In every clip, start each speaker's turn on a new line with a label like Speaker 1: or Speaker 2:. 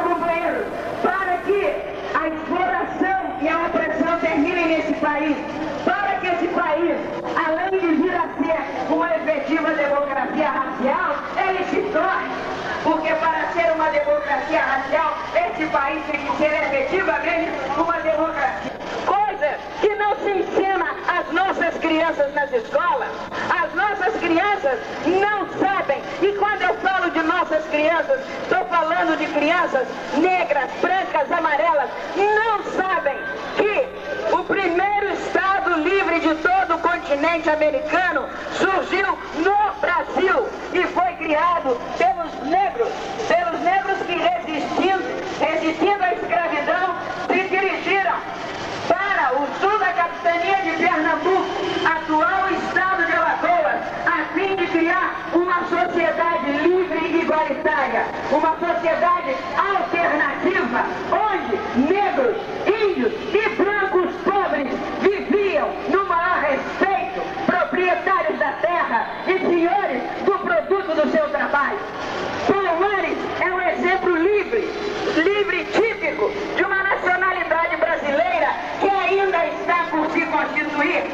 Speaker 1: companheiros, para que a exploração e a opressão terminem nesse país, para que esse país, além de vir a ser uma efetiva democracia racial, ele se torne, porque para ser uma democracia racial, esse país tem que ser efetivamente uma democracia. Coisa que não se ensina às nossas crianças nas escolas, as nossas crianças não sabem. E quando eu nossas crianças, estou falando de crianças negras, brancas, amarelas, não sabem que o primeiro Estado livre de todo o continente americano surgiu no Brasil e foi criado pelos negros, pelos negros que resistindo, resistindo à escravidão, se dirigiram para o sul da capitania de Pernambuco, atual estado de Alagoas, a fim de criar uma sociedade uma sociedade alternativa, onde negros, índios e brancos pobres viviam no maior respeito, proprietários da terra e senhores do produto do seu trabalho. Palmares é um exemplo livre, livre típico de uma nacionalidade brasileira que ainda está por se constituir.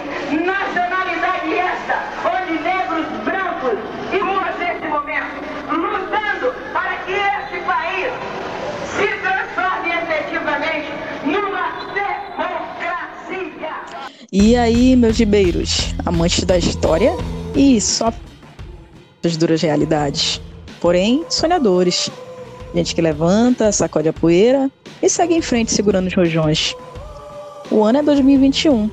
Speaker 1: Nacionalidade esta, onde negros, brancos e moças neste momento, lutando para que este país se transforme efetivamente numa democracia.
Speaker 2: E aí, meus gibeiros, amantes da história e só das duras realidades, porém sonhadores. Gente que levanta, sacode a poeira e segue em frente segurando os rojões. O ano é 2021.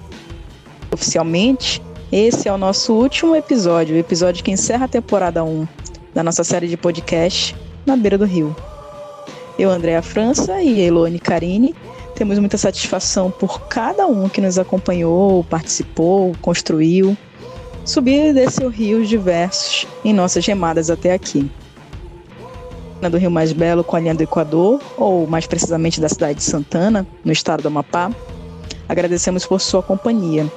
Speaker 2: Oficialmente, esse é o nosso último episódio, o episódio que encerra a temporada 1 da nossa série de podcast Na Beira do Rio. Eu, Andréa França e Elone Carini temos muita satisfação por cada um que nos acompanhou, participou, construiu, subiu e desceu rios diversos em nossas remadas até aqui. Do Rio Mais Belo com a linha do Equador, ou mais precisamente da cidade de Santana, no estado do Amapá, agradecemos por sua companhia.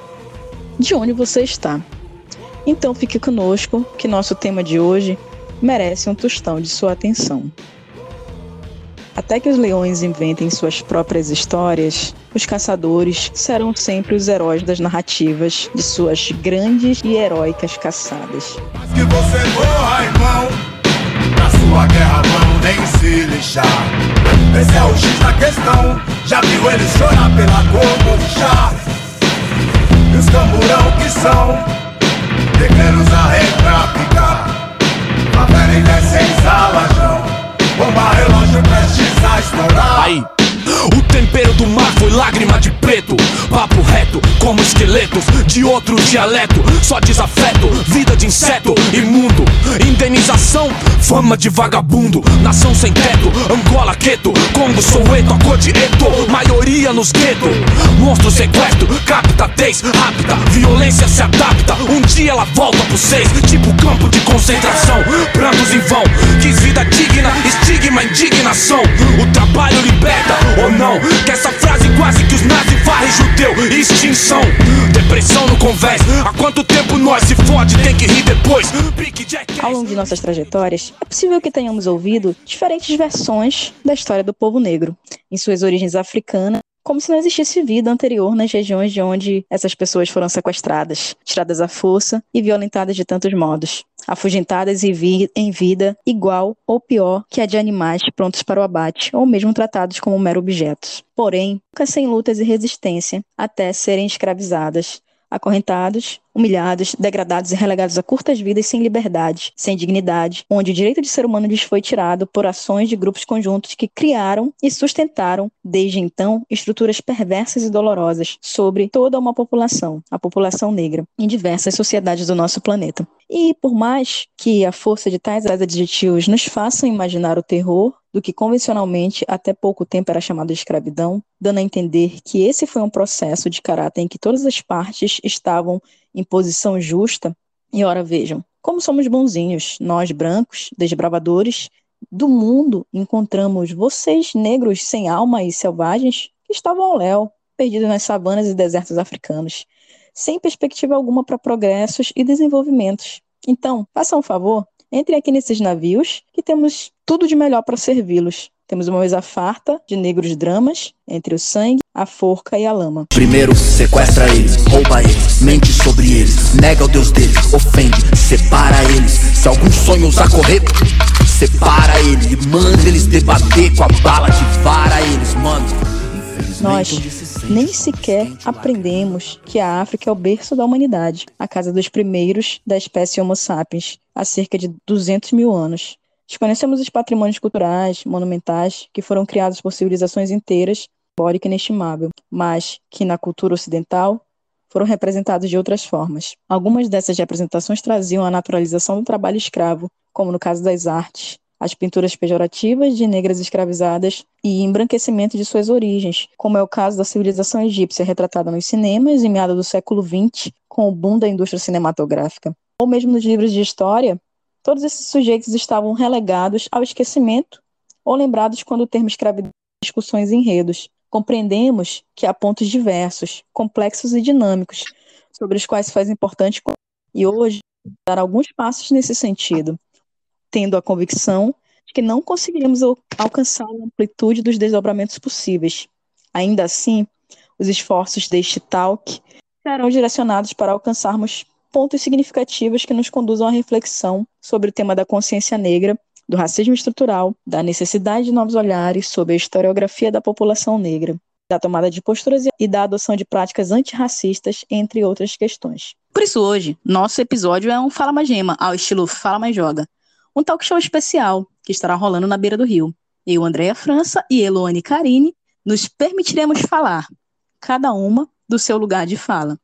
Speaker 2: De onde você está? Então fique conosco, que nosso tema de hoje merece um tostão de sua atenção. Até que os leões inventem suas próprias histórias, os caçadores serão sempre os heróis das narrativas de suas grandes e heróicas caçadas.
Speaker 3: Mas que você morra, irmão. Na sua guerra vão nem se lixar. Esse é o X da questão. Já viu eles chorar pela cor do? E os camburão que são Negreiros a rei pra picar Favela em salajão Bomba relógio prestes a estourar.
Speaker 4: Aí, o tempero do mar foi lágrima de preto. Papo reto, como esqueletos de outro dialeto. Só desafeto, vida de inseto imundo. Indenização, fama de vagabundo. Nação sem teto, Angola, Queto. Congo, Soweto, Eto. Maioria nos guetos. Monstro sequestro, capta, tez, rápida. Violência se adapta. Um dia ela volta pro seis. Tipo campo de concentração. Prantos em vão. Quis vida digna, estigma, indignação. O trabalho liberta ou não? Que essa frase quase que os nazis varrem judeu. Extinção, depressão no convés. Há quanto tempo nós se fode, tem que rir depois.
Speaker 2: Ao longo de nossas trajetórias, é possível que tenhamos ouvido diferentes versões da história do povo negro, em suas origens africanas, como se não existisse vida anterior nas regiões de onde essas pessoas foram sequestradas, tiradas à força e violentadas de tantos modos, afugentadas e vi em vida igual ou pior que a de animais prontos para o abate, ou mesmo tratados como mero objetos. Porém, nunca sem lutas e resistência até serem escravizadas, acorrentados, humilhados, degradados e relegados a curtas vidas sem liberdade, sem dignidade, onde o direito de ser humano lhes foi tirado por ações de grupos conjuntos que criaram e sustentaram, desde então, estruturas perversas e dolorosas sobre toda uma população, a população negra, em diversas sociedades do nosso planeta. E por mais que a força de tais adjetivos nos façam imaginar o terror do que convencionalmente até pouco tempo era chamado de escravidão, dando a entender que esse foi um processo de caráter em que todas as partes estavam em posição justa. E ora vejam, como somos bonzinhos, nós brancos, desbravadores do mundo, encontramos vocês negros sem alma e selvagens que estavam ao léu, perdidos nas savanas e desertos africanos, sem perspectiva alguma para progressos e desenvolvimentos. Então, façam um favor, entrem aqui nesses navios que temos tudo de melhor para servi-los. Temos uma mesa farta de negros dramas, entre o sangue, a forca e a lama.
Speaker 5: Primeiro sequestra eles, rouba eles, mente sobre eles, nega o Deus deles, ofende, separa eles. Se algum sonho ousar correr, separa ele, manda eles debater com a bala de vara eles, mano.
Speaker 2: Nós nem sequer aprendemos que a África é o berço da humanidade, a casa dos primeiros da espécie Homo sapiens, há cerca de 200 mil anos. Desconhecemos os patrimônios culturais, monumentais, que foram criados por civilizações inteiras, histórica inestimável, mas que na cultura ocidental foram representados de outras formas. Algumas dessas representações traziam a naturalização do trabalho escravo, como no caso das artes, as pinturas pejorativas de negras escravizadas e embranquecimento de suas origens, como é o caso da civilização egípcia retratada nos cinemas em meados do século XX, com o boom da indústria cinematográfica. Ou mesmo nos livros de história, Todos esses sujeitos estavam relegados ao esquecimento ou lembrados quando o termo escravidão discussões e enredos. Compreendemos que há pontos diversos, complexos e dinâmicos, sobre os quais faz importante e hoje dar alguns passos nesse sentido, tendo a convicção de que não conseguiremos alcançar a amplitude dos desdobramentos possíveis. Ainda assim, os esforços deste talk serão direcionados para alcançarmos pontos significativos que nos conduzam à reflexão sobre o tema da consciência negra, do racismo estrutural, da necessidade de novos olhares sobre a historiografia da população negra, da tomada de posturas e da adoção de práticas antirracistas, entre outras questões.
Speaker 6: Por isso, hoje, nosso episódio é um Fala Mais Gema, ao estilo Fala Mais Joga. Um talk show especial que estará rolando na beira do rio. Eu, Andréa França e Eloane Carine nos permitiremos falar, cada uma do seu lugar de fala.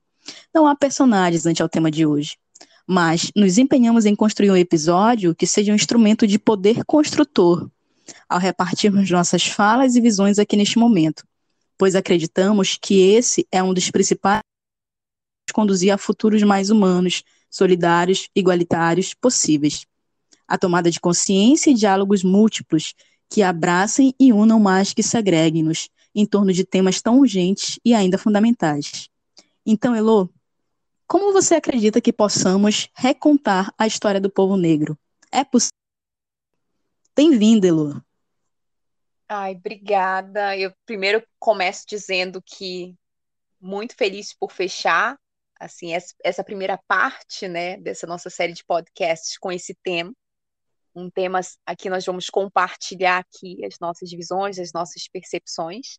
Speaker 6: Não há personagens ante ao tema de hoje, mas nos empenhamos em construir um episódio que seja um instrumento de poder construtor, ao repartirmos nossas falas e visões aqui neste momento, pois acreditamos que esse é um dos principais conduzir a futuros mais humanos, solidários, igualitários possíveis. A tomada de consciência e diálogos múltiplos que abracem e unam mais que segreguem-nos em torno de temas tão urgentes e ainda fundamentais. Então, Elo, como você acredita que possamos recontar a história do povo negro? É possível? Bem-vinda, Elo.
Speaker 7: Ai, obrigada. Eu primeiro começo dizendo que muito feliz por fechar assim essa primeira parte, né, dessa nossa série de podcasts com esse tema. Um tema aqui nós vamos compartilhar aqui as nossas visões, as nossas percepções.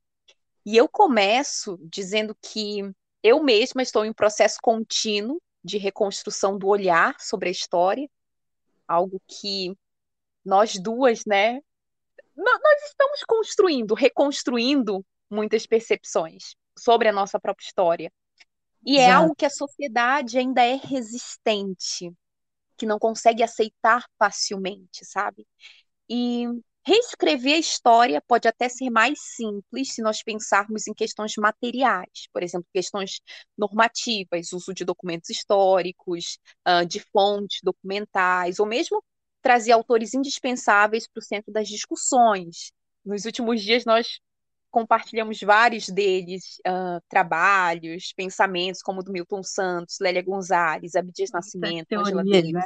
Speaker 7: E eu começo dizendo que eu mesma estou em processo contínuo de reconstrução do olhar sobre a história, algo que nós duas, né, nós estamos construindo, reconstruindo muitas percepções sobre a nossa própria história. E é algo que a sociedade ainda é resistente, que não consegue aceitar facilmente, sabe? E Reescrever a história pode até ser mais simples se nós pensarmos em questões materiais, por exemplo, questões normativas, uso de documentos históricos, de fontes documentais, ou mesmo trazer autores indispensáveis para o centro das discussões. Nos últimos dias, nós compartilhamos vários deles, uh, trabalhos, pensamentos, como o do Milton Santos, Lélia Gonzalez, Abdias Nascimento, Angela Davis. Né?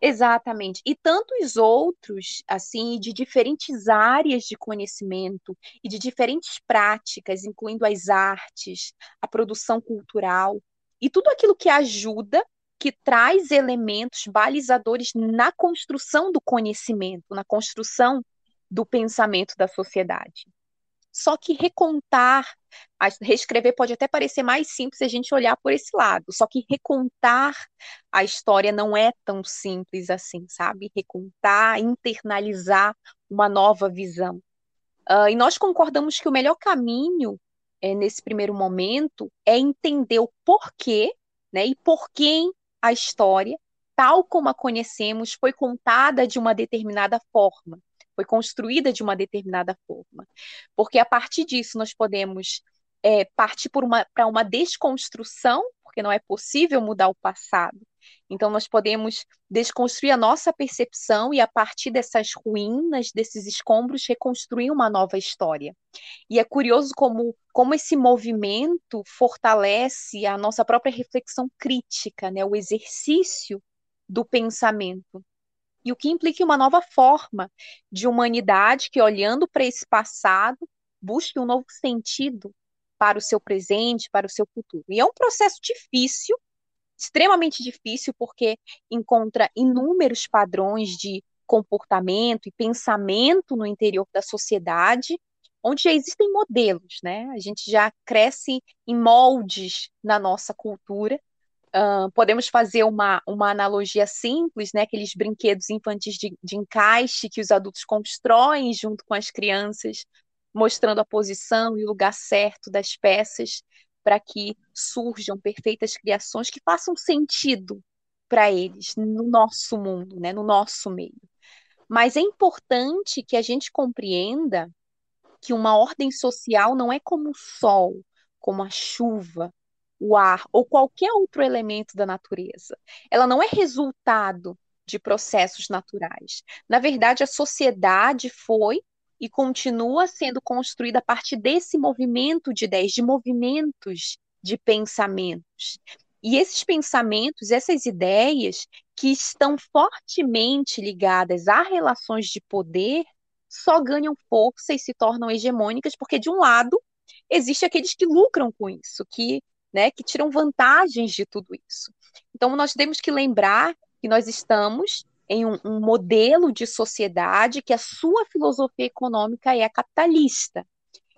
Speaker 7: Exatamente. E tantos outros, assim, de diferentes áreas de conhecimento e de diferentes práticas, incluindo as artes, a produção cultural e tudo aquilo que ajuda, que traz elementos balizadores na construção do conhecimento, na construção do pensamento da sociedade. Só que recontar, reescrever pode até parecer mais simples se a gente olhar por esse lado. Só que recontar a história não é tão simples assim, sabe? Recontar, internalizar uma nova visão. Uh, e nós concordamos que o melhor caminho é, nesse primeiro momento é entender o porquê, né? E por quem a história, tal como a conhecemos, foi contada de uma determinada forma foi construída de uma determinada forma. Porque a partir disso nós podemos é, partir para uma, uma desconstrução, porque não é possível mudar o passado. Então, nós podemos desconstruir a nossa percepção e, a partir dessas ruínas, desses escombros, reconstruir uma nova história. E é curioso como, como esse movimento fortalece a nossa própria reflexão crítica, né? o exercício do pensamento. E o que implica uma nova forma de humanidade que, olhando para esse passado, busque um novo sentido para o seu presente, para o seu futuro. E é um processo difícil, extremamente difícil, porque encontra inúmeros padrões de comportamento e pensamento no interior da sociedade, onde já existem modelos, né? A gente já cresce em moldes na nossa cultura. Uh, podemos fazer uma, uma analogia simples, né? Aqueles brinquedos infantis de, de encaixe que os adultos constroem junto com as crianças, mostrando a posição e o lugar certo das peças para que surjam perfeitas criações que façam sentido para eles no nosso mundo, né, no nosso meio. Mas é importante que a gente compreenda que uma ordem social não é como o sol, como a chuva, o ar ou qualquer outro elemento da natureza. Ela não é resultado de processos naturais. Na verdade, a sociedade foi e continua sendo construída a partir desse movimento de ideias, de movimentos de pensamentos. E esses pensamentos, essas ideias que estão fortemente ligadas a relações de poder, só ganham força e se tornam hegemônicas porque de um lado existe aqueles que lucram com isso, que, né, que tiram vantagens de tudo isso. Então nós temos que lembrar que nós estamos em um, um modelo de sociedade que a sua filosofia econômica é capitalista.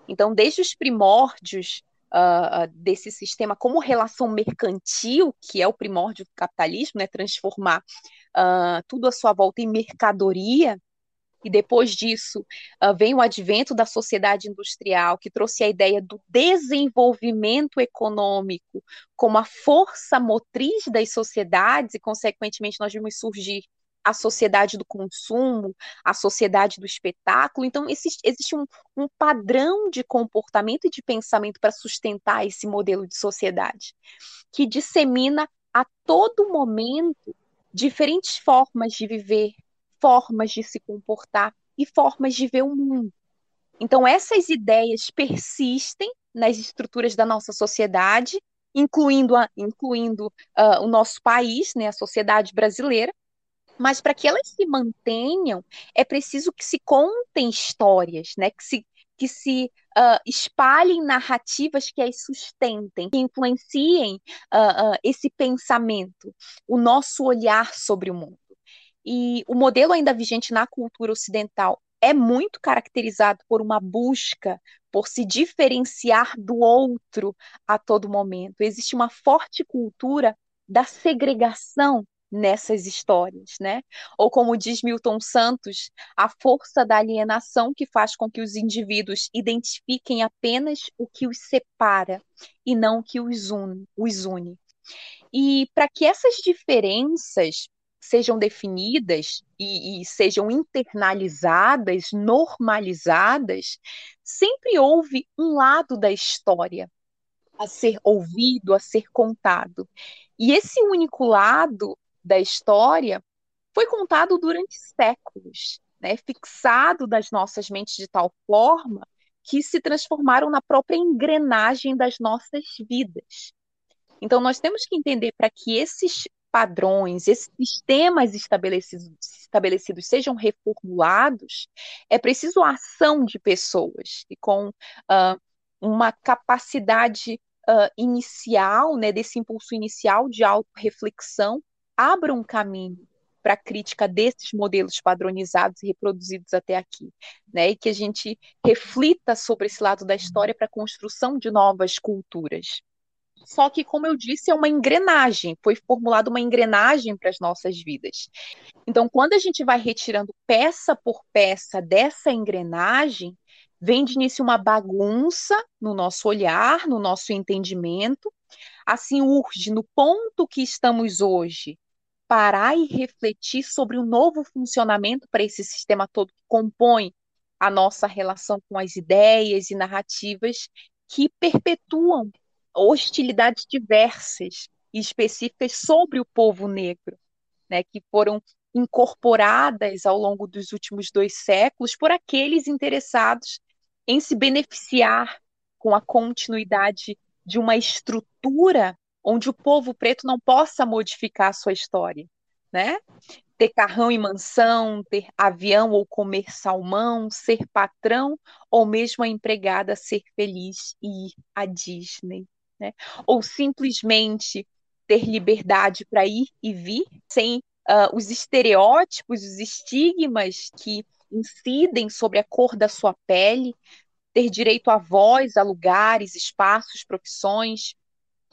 Speaker 7: Então, desde os primórdios uh, desse sistema como relação mercantil, que é o primórdio do capitalismo, né, transformar uh, tudo à sua volta em mercadoria, e depois disso uh, vem o advento da sociedade industrial, que trouxe a ideia do desenvolvimento econômico como a força motriz das sociedades, e, consequentemente, nós vimos surgir a sociedade do consumo, a sociedade do espetáculo. Então, existe, existe um, um padrão de comportamento e de pensamento para sustentar esse modelo de sociedade, que dissemina a todo momento diferentes formas de viver, formas de se comportar e formas de ver o mundo. Então, essas ideias persistem nas estruturas da nossa sociedade, incluindo, a, incluindo uh, o nosso país, né, a sociedade brasileira, mas para que elas se mantenham, é preciso que se contem histórias, né? que se, que se uh, espalhem narrativas que as sustentem, que influenciem uh, esse pensamento, o nosso olhar sobre o mundo. E o modelo ainda vigente na cultura ocidental é muito caracterizado por uma busca por se diferenciar do outro a todo momento. Existe uma forte cultura da segregação nessas histórias, né? Ou como diz Milton Santos, a força da alienação que faz com que os indivíduos identifiquem apenas o que os separa e não o que os une. Os une. E para que essas diferenças sejam definidas e, e, sejam internalizadas, normalizadas, sempre houve um lado da história a ser ouvido, a ser contado. E esse único lado da história foi contado durante séculos, né, fixado nas nossas mentes de tal forma que se transformaram na própria engrenagem das nossas vidas. Então, nós temos que entender para que esses padrões, esses sistemas estabelecidos, estabelecidos sejam reformulados, é preciso a ação de pessoas e com uh, uma capacidade uh, inicial, né, desse impulso inicial de autorreflexão, abra um caminho para a crítica desses modelos padronizados e reproduzidos até aqui, né? E que a gente reflita sobre esse lado da história para a construção de novas culturas. Só que, como eu disse, é uma engrenagem, foi formulada uma engrenagem para as nossas vidas. Então, quando a gente vai retirando peça por peça dessa engrenagem, vem de início uma bagunça no nosso olhar, no nosso entendimento. Assim, urge, no ponto que estamos hoje, parar e refletir sobre o um novo funcionamento para esse sistema todo que compõe a nossa relação com as ideias e narrativas que perpetuam hostilidades diversas e específicas sobre o povo negro, né, que foram incorporadas ao longo dos últimos dois séculos por aqueles interessados em se beneficiar com a continuidade de uma estrutura onde o povo preto não possa modificar a sua história, né? ter carrão e mansão, ter avião ou comer salmão, ser patrão ou mesmo a empregada ser feliz e ir à Disney, né? Ou simplesmente ter liberdade para ir e vir sem uh, os estereótipos, os estigmas que incidem sobre a cor da sua pele, ter direito a voz, a lugares, espaços, profissões,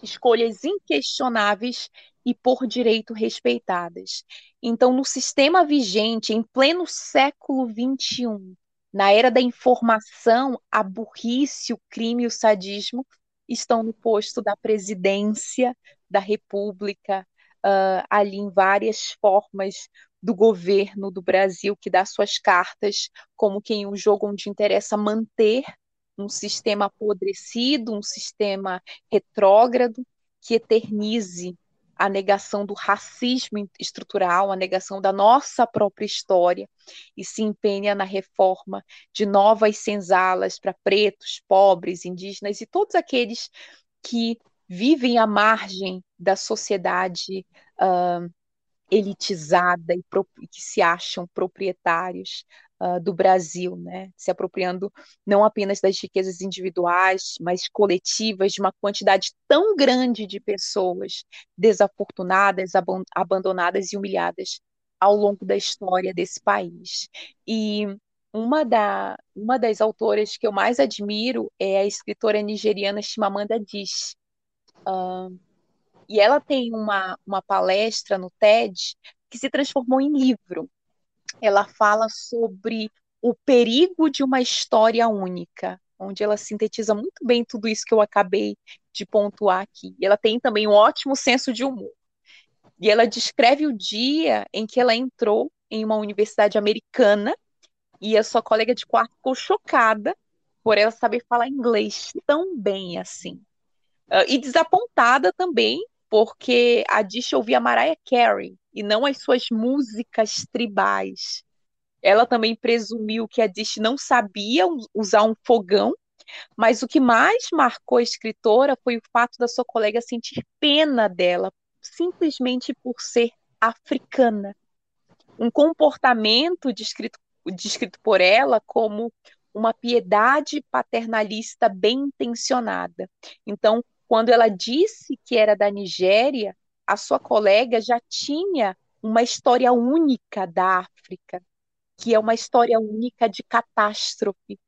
Speaker 7: escolhas inquestionáveis e por direito respeitadas. Então, no sistema vigente, em pleno século XXI, na era da informação, a burrice, o crime e o sadismo estão no posto da presidência da República, uh, ali em várias formas do governo do Brasil, que dá suas cartas como quem o jogo onde interessa manter um sistema apodrecido, um sistema retrógrado, que eternize a negação do racismo estrutural, a negação da nossa própria história e se empenha na reforma de novas senzalas para pretos, pobres, indígenas e todos aqueles que vivem à margem da sociedade uh, elitizada e que se acham proprietários uh, do Brasil, né? se apropriando não apenas das riquezas individuais, mas coletivas de uma quantidade tão grande de pessoas desafortunadas, abandonadas e humilhadas ao longo da história desse país. E uma, da, uma das autoras que eu mais admiro é a escritora nigeriana Chimamanda Adichie. Uh, e ela tem uma, uma palestra no TED que se transformou em livro. Ela fala sobre o perigo de uma história única, onde ela sintetiza muito bem tudo isso que eu acabei de pontuar aqui. E ela tem também um ótimo senso de humor. E ela descreve o dia em que ela entrou em uma universidade americana e a sua colega de quarto ficou chocada por ela saber falar inglês tão bem assim. Uh, e desapontada também porque a Dish ouvia Mariah Carey e não as suas músicas tribais. Ela também presumiu que a Dish não sabia usar um fogão, mas o que mais marcou a escritora foi o fato da sua colega sentir pena dela, simplesmente por ser africana. Um comportamento descrito, descrito por ela como uma piedade paternalista bem intencionada. Então, quando ela disse que era da Nigéria, a sua colega já tinha uma história única da África, que é uma história única de catástrofe.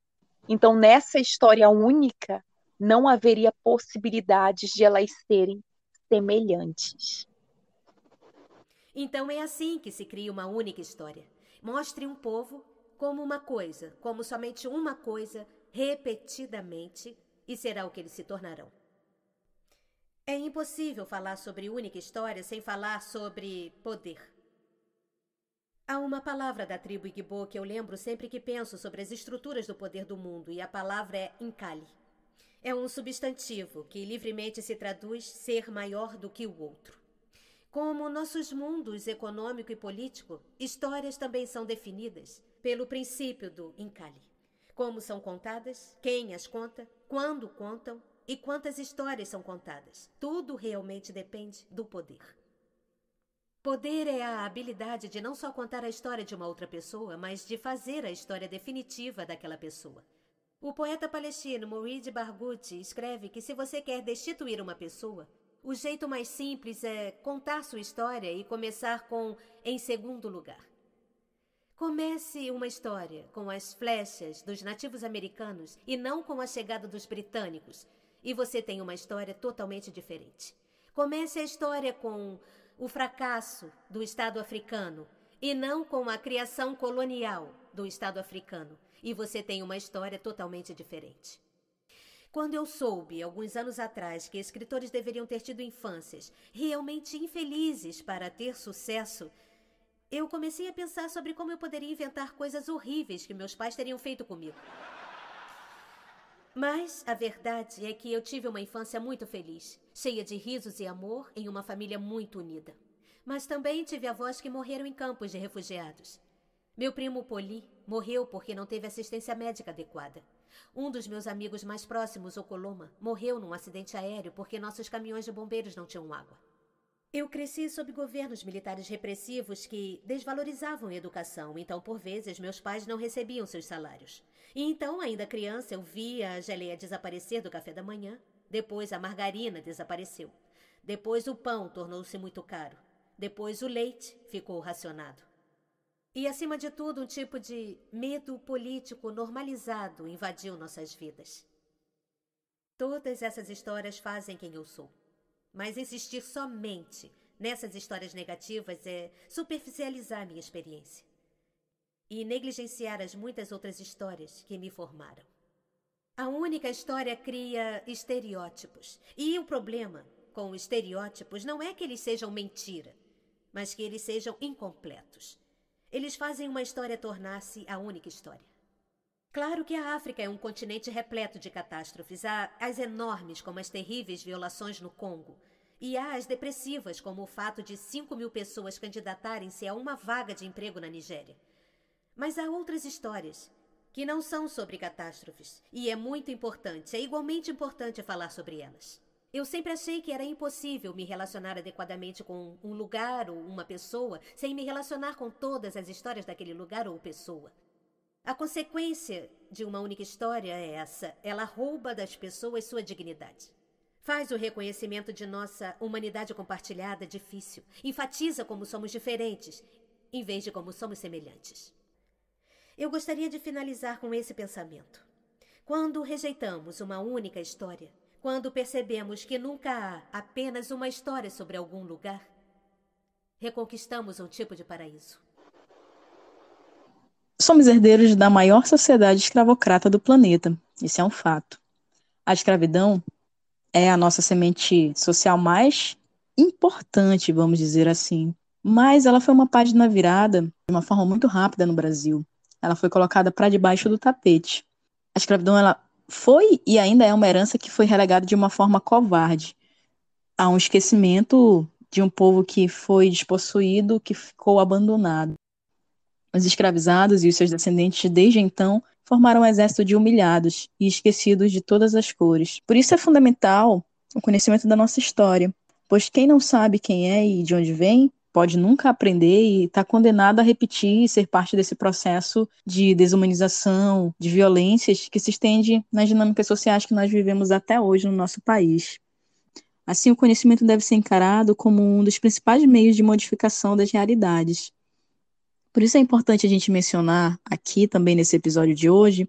Speaker 7: Então, nessa história única, não haveria possibilidades de elas serem semelhantes.
Speaker 8: Então é assim que se cria uma única história. Mostre um povo como uma coisa, como somente uma coisa, repetidamente, e será o que eles se tornarão. É impossível falar sobre única história sem falar sobre poder. Há uma palavra da tribo Igbo que eu lembro sempre que penso sobre as estruturas do poder do mundo, e a palavra é Nkali. É um substantivo que livremente se traduz ser maior do que o outro. Como nossos mundos econômico e político, histórias também são definidas pelo princípio do Nkali. Como são contadas, quem as conta, quando contam e quantas histórias são contadas. Tudo realmente depende do poder. Poder é a habilidade de não só contar a história de uma outra pessoa, mas de fazer a história definitiva daquela pessoa. O poeta palestino Mourid Barghouti escreve que se você quer destituir uma pessoa, o jeito mais simples é contar sua história e começar com em segundo lugar. Comece uma história com as flechas dos nativos americanos e não com a chegada dos britânicos, e você tem uma história totalmente diferente. Comece a história com o fracasso do Estado africano e não com a criação colonial do Estado africano, e você tem uma história totalmente diferente. Quando eu soube, alguns anos atrás, que escritores deveriam ter tido infâncias realmente infelizes para ter sucesso, eu comecei a pensar sobre como eu poderia inventar coisas horríveis que meus pais teriam feito comigo. Mas a verdade é que eu tive uma infância muito feliz, cheia de risos e amor em uma família muito unida. Mas também tive avós que morreram em campos de refugiados. Meu primo Poli morreu porque não teve assistência médica adequada. Um dos meus amigos mais próximos, o Coloma, morreu num acidente aéreo porque nossos caminhões de bombeiros não tinham água. Eu cresci sob governos militares repressivos que desvalorizavam a educação, então, por vezes, meus pais não recebiam seus salários. E então, ainda criança, eu via a geleia desaparecer do café da manhã. Depois, a margarina desapareceu. Depois, o pão tornou-se muito caro. Depois, o leite ficou racionado. E, acima de tudo, um tipo de medo político normalizado invadiu nossas vidas. Todas essas histórias fazem quem eu sou. Mas insistir somente nessas histórias negativas é superficializar minha experiência e negligenciar as muitas outras histórias que me formaram. A única história cria estereótipos. E o problema com estereótipos não é que eles sejam mentira, mas que eles sejam incompletos. Eles fazem uma história tornar-se a única história. Claro que a África é um continente repleto de catástrofes. Há as enormes, como as terríveis violações no Congo. E há as depressivas, como o fato de 5 mil pessoas candidatarem-se a uma vaga de emprego na Nigéria. Mas há outras histórias que não são sobre catástrofes. E é muito importante, é igualmente importante falar sobre elas. Eu sempre achei que era impossível me relacionar adequadamente com um lugar ou uma pessoa sem me relacionar com todas as histórias daquele lugar ou pessoa. A consequência de uma única história é essa: ela rouba das pessoas sua dignidade. Faz o reconhecimento de nossa humanidade compartilhada difícil. Enfatiza como somos diferentes, em vez de como somos semelhantes. Eu gostaria de finalizar com esse pensamento. Quando rejeitamos uma única história, quando percebemos que nunca há apenas uma história sobre algum lugar, reconquistamos um tipo de paraíso.
Speaker 2: Somos herdeiros da maior sociedade escravocrata do planeta. Isso é um fato. A escravidão é a nossa semente social mais importante, vamos dizer assim. Mas ela foi uma página virada de uma forma muito rápida no Brasil. Ela foi colocada para debaixo do tapete. A escravidão ela foi e ainda é uma herança que foi relegada de uma forma covarde a um esquecimento de um povo que foi despossuído, que ficou abandonado. Os escravizados e os seus descendentes, desde então, formaram um exército de humilhados e esquecidos de todas as cores. Por isso é fundamental o conhecimento da nossa história, pois quem não sabe quem é e de onde vem, pode nunca aprender e está condenado a repetir e ser parte desse processo de desumanização, de violências que se estende nas dinâmicas sociais que nós vivemos até hoje no nosso país. Assim, o conhecimento deve ser encarado como um dos principais meios de modificação das realidades. Por isso é importante a gente mencionar aqui também nesse episódio de hoje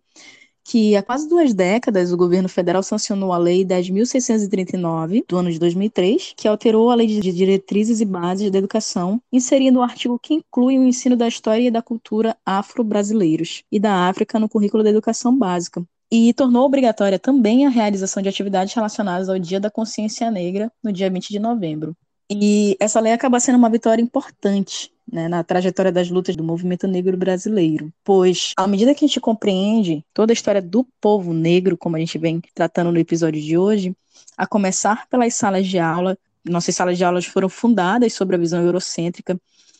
Speaker 2: que há quase duas décadas o governo federal sancionou a Lei 10.639, do ano de 2003, que alterou a Lei de Diretrizes e Bases da Educação, inserindo um artigo que inclui o ensino da história e da cultura afro-brasileiros e da África no currículo da educação básica, e tornou obrigatória também a realização de atividades relacionadas ao Dia da Consciência Negra, no dia 20 de novembro. E essa lei acaba sendo uma vitória importante né, na trajetória das lutas do movimento negro brasileiro, pois à medida que a gente compreende toda a história do povo negro, como a gente vem tratando no episódio de hoje, a começar pelas salas de aula, nossas salas de aulas foram fundadas sobre a visão eurocêntrica,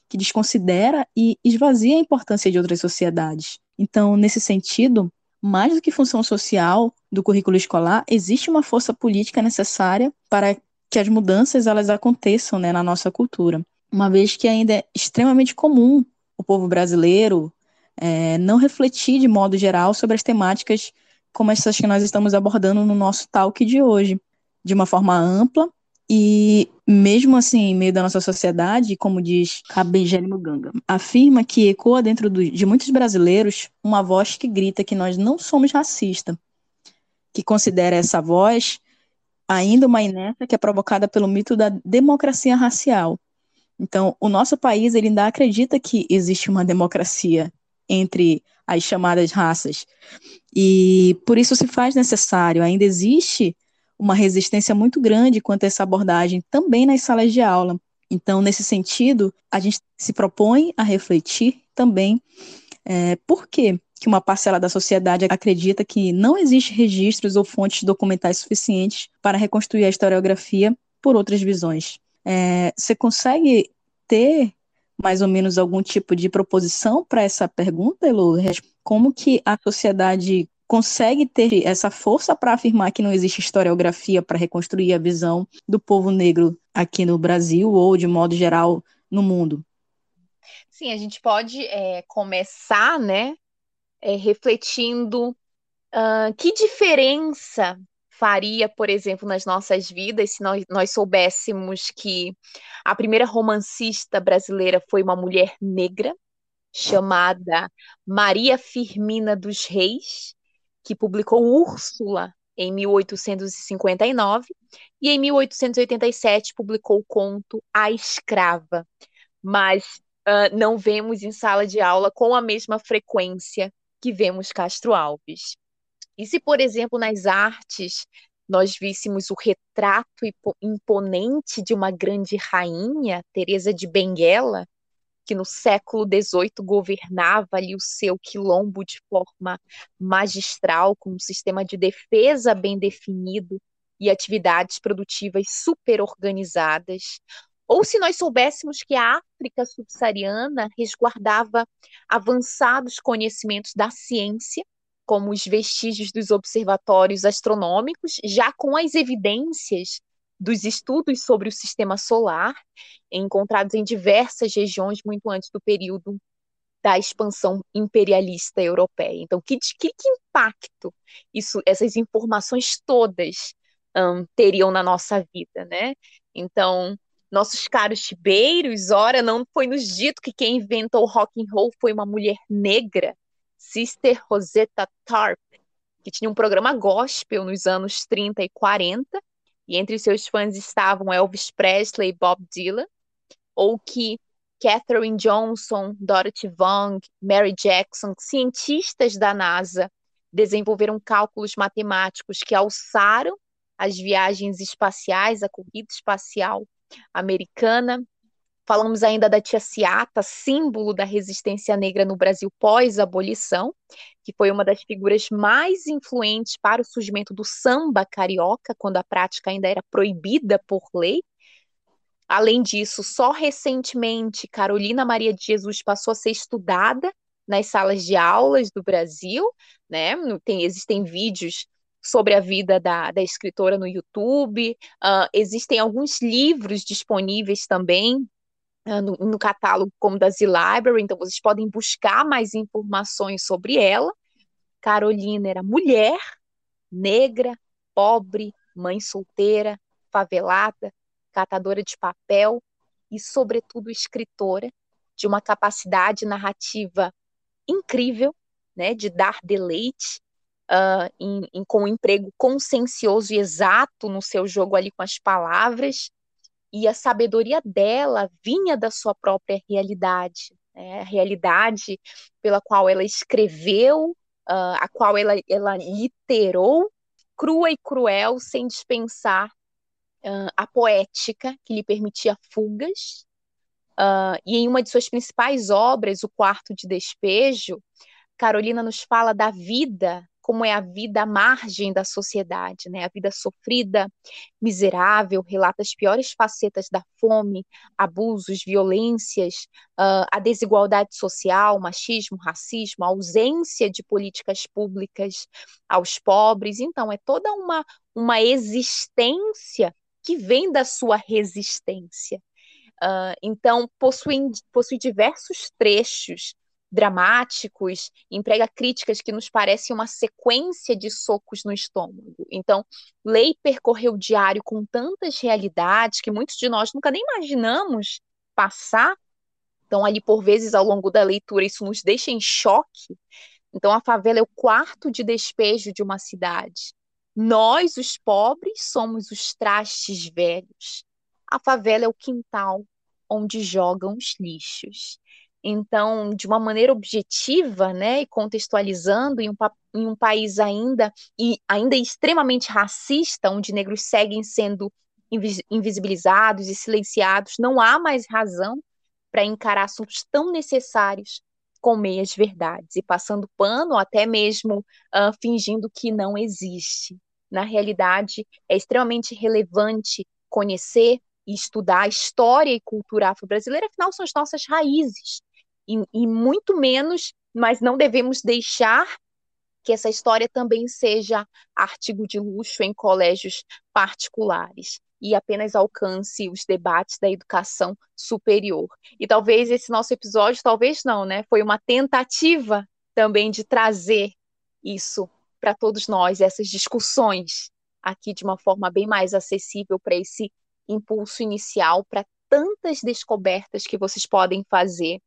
Speaker 2: que desconsidera e esvazia a importância de outras sociedades. Então, nesse sentido, mais do que função social do currículo escolar, existe uma força política necessária para que as mudanças elas aconteçam né, na nossa cultura, uma vez que ainda é extremamente comum o povo brasileiro é, não refletir de modo geral sobre as temáticas como essas que nós estamos abordando no nosso talk de hoje, de uma forma ampla e mesmo assim, em meio da nossa sociedade, como diz Cabengeli Ganga, afirma que ecoa dentro do, de muitos brasileiros uma voz que grita que nós não somos racistas, que considera essa voz ainda uma inércia que é provocada pelo mito da democracia racial. Então, o nosso país ele ainda acredita que existe uma democracia entre as chamadas raças. E por isso se faz necessário, ainda existe uma resistência muito grande quanto a essa abordagem também nas salas de aula. Então, nesse sentido, a gente se propõe a refletir também é, por que uma parcela da sociedade acredita que não existe registros ou fontes documentais suficientes para reconstruir a historiografia por outras visões. É, você consegue ter mais ou menos algum tipo de proposição para essa pergunta, Elo? Como que a sociedade consegue ter essa força para afirmar que não existe historiografia para reconstruir a visão do povo negro
Speaker 6: aqui no Brasil ou, de modo geral, no mundo?
Speaker 7: Sim, a gente pode é, começar, né, é, refletindo uh, que diferença faria, por exemplo, nas nossas vidas se nós, nós soubéssemos que a primeira romancista brasileira foi uma mulher negra, chamada Maria Firmina dos Reis, que publicou Úrsula em 1859 e em 1887 publicou o conto A Escrava. Mas uh, não vemos em sala de aula com a mesma frequência que vemos Castro Alves. E se, por exemplo, nas artes nós víssemos o retrato imponente de uma grande rainha, Teresa de Benguela, que no século XVIII governava ali o seu quilombo de forma magistral, com um sistema de defesa bem definido e atividades produtivas super organizadas. Ou se nós soubéssemos que a África subsaariana resguardava avançados conhecimentos da ciência, como os vestígios dos observatórios astronômicos, já com as evidências dos estudos sobre o sistema solar, encontrados em diversas regiões muito antes do período da expansão imperialista europeia. Então, que, que, que impacto isso, essas informações todas um, teriam na nossa vida, né? Então, nossos caros tibeiros, ora, não foi nos dito que quem inventou o rock and roll foi uma mulher negra, Sister Rosetta Tarp, que tinha um programa gospel nos anos 30 e 40, e entre seus fãs estavam Elvis Presley e Bob Dylan, ou que Katherine Johnson, Dorothy Vaughan, Mary Jackson, cientistas da NASA, desenvolveram cálculos matemáticos que alçaram as viagens espaciais, a corrida espacial americana Falamos ainda da tia Ciata, símbolo da resistência negra no Brasil pós-abolição, que foi uma das figuras mais influentes para o surgimento do samba carioca, quando a prática ainda era proibida por lei. Além disso, só recentemente Carolina Maria de Jesus passou a ser estudada nas salas de aulas do Brasil, né? Tem, existem vídeos sobre a vida da, da escritora no YouTube, uh, existem alguns livros disponíveis também no, no, catálogo como da Z Library, então vocês podem buscar mais informações sobre ela. Carolina era mulher, negra, pobre, mãe solteira, favelada, catadora de papel e, sobretudo, escritora, de uma capacidade narrativa incrível, né, de dar deleite, uh, em, em, com um emprego consciencioso e exato no seu jogo ali com as palavras, e a sabedoria dela vinha da sua própria realidade, né? a realidade pela qual ela escreveu, uh, a qual ela, ela literou, crua e cruel, sem dispensar uh, a poética que lhe permitia fugas. Uh, e em uma de suas principais obras, O Quarto de Despejo, Carolina nos fala da vida como é a vida à margem da sociedade, né? A vida sofrida, miserável, relata as piores facetas da fome, abusos, violências, uh, a desigualdade social, machismo, racismo, a ausência de políticas públicas aos pobres. Então, é toda uma, uma existência que vem da sua resistência. Uh, então, possui, possui diversos trechos dramáticos, emprega críticas que nos parecem uma sequência de socos no estômago. Então, Lei percorreu o diário com tantas realidades que muitos de nós nunca nem imaginamos passar. Então, ali por vezes ao longo da leitura isso nos deixa em choque. Então, a favela é o quarto de despejo de uma cidade. Nós, os pobres, somos os trastes velhos. A favela é o quintal onde jogam os lixos. Então, de uma maneira objetiva, né, e contextualizando em um, em um país ainda e ainda extremamente racista, onde negros seguem sendo invisibilizados e silenciados, não há mais razão para encarar assuntos tão necessários com meias verdades e passando pano, ou até mesmo uh, fingindo que não existe. Na realidade, é extremamente relevante conhecer e estudar a história e cultura afro-brasileira, afinal, são as nossas raízes e, e muito menos, mas não devemos deixar que essa história também seja artigo de luxo em colégios particulares. e apenas alcance os debates da educação superior. E talvez esse nosso episódio, talvez não, né? Foi uma tentativa também de trazer isso para todos nós, essas discussões aqui de uma forma bem mais acessível para esse impulso inicial, para tantas descobertas que vocês podem fazer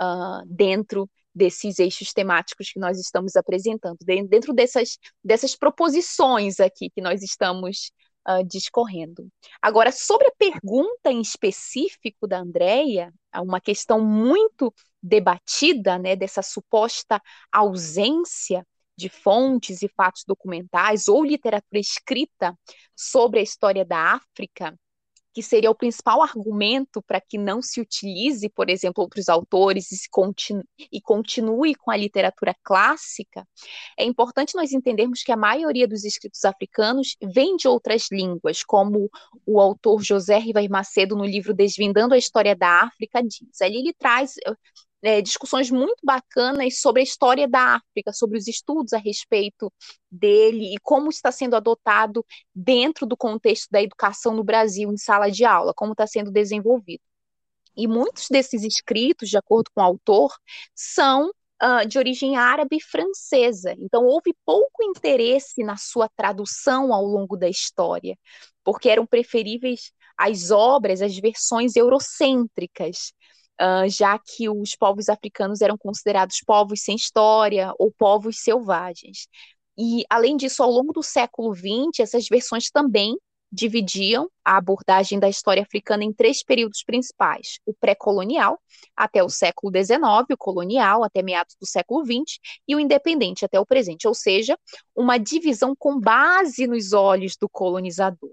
Speaker 7: uh, dentro desses eixos temáticos que nós estamos apresentando, dentro dessas, dessas proposições aqui que nós estamos uh, discorrendo. Agora, sobre a pergunta em específico da Andrea, uma questão muito debatida, né, dessa suposta ausência de fontes e fatos documentais ou literatura escrita sobre a história da África, que seria o principal argumento para que não se utilize, por exemplo, outros autores e, continue, e continue com a literatura clássica, é importante nós entendermos que a maioria dos escritos africanos vem de outras línguas, como o autor José Rivas Macedo, no livro Desvendando a História da África, diz. Ali ele traz é, discussões muito bacanas sobre a história da África, sobre os estudos a respeito dele e como está sendo adotado dentro do contexto da educação no Brasil, em sala de aula, como está sendo desenvolvido. E muitos desses escritos, de acordo com o autor, são uh, de origem árabe e francesa. Então, houve pouco interesse na sua tradução ao longo da história, porque eram preferíveis as obras, as versões eurocêntricas uh, já que os povos africanos eram considerados povos sem história ou povos selvagens. E, além disso, ao longo do século XX, essas versões também dividiam a abordagem da história africana em três períodos principais: o pré-colonial, até o século XIX, o colonial, até meados do século XX, e o independente, até o presente, ou seja, uma divisão com base nos olhos do colonizador.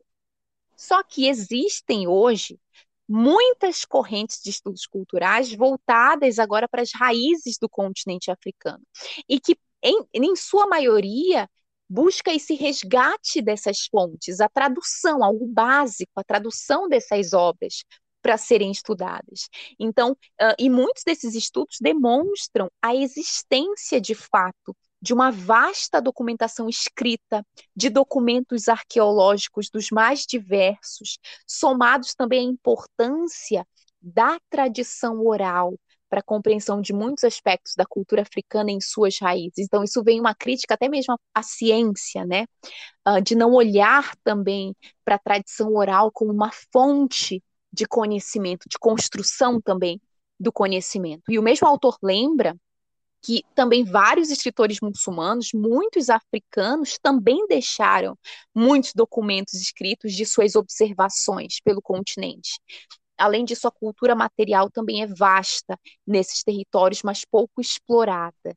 Speaker 7: Só que existem hoje muitas correntes de estudos culturais voltadas agora para as raízes do continente africano e que, em, em sua maioria, busca esse resgate dessas fontes, a tradução, algo básico, a tradução dessas obras para serem estudadas. Então, uh, e muitos desses estudos demonstram a existência de fato de uma vasta documentação escrita, de documentos arqueológicos dos mais diversos, somados também à importância da tradição oral para a compreensão de muitos aspectos da cultura africana em suas raízes. Então, isso vem uma crítica até mesmo à ciência, né? Uh, de não olhar também para a tradição oral como uma fonte de conhecimento, de construção também do conhecimento. E o mesmo autor lembra que também vários escritores muçulmanos, muitos africanos, também deixaram muitos documentos escritos de suas observações pelo continente. Além disso, a cultura material também é vasta nesses territórios, mas pouco explorada.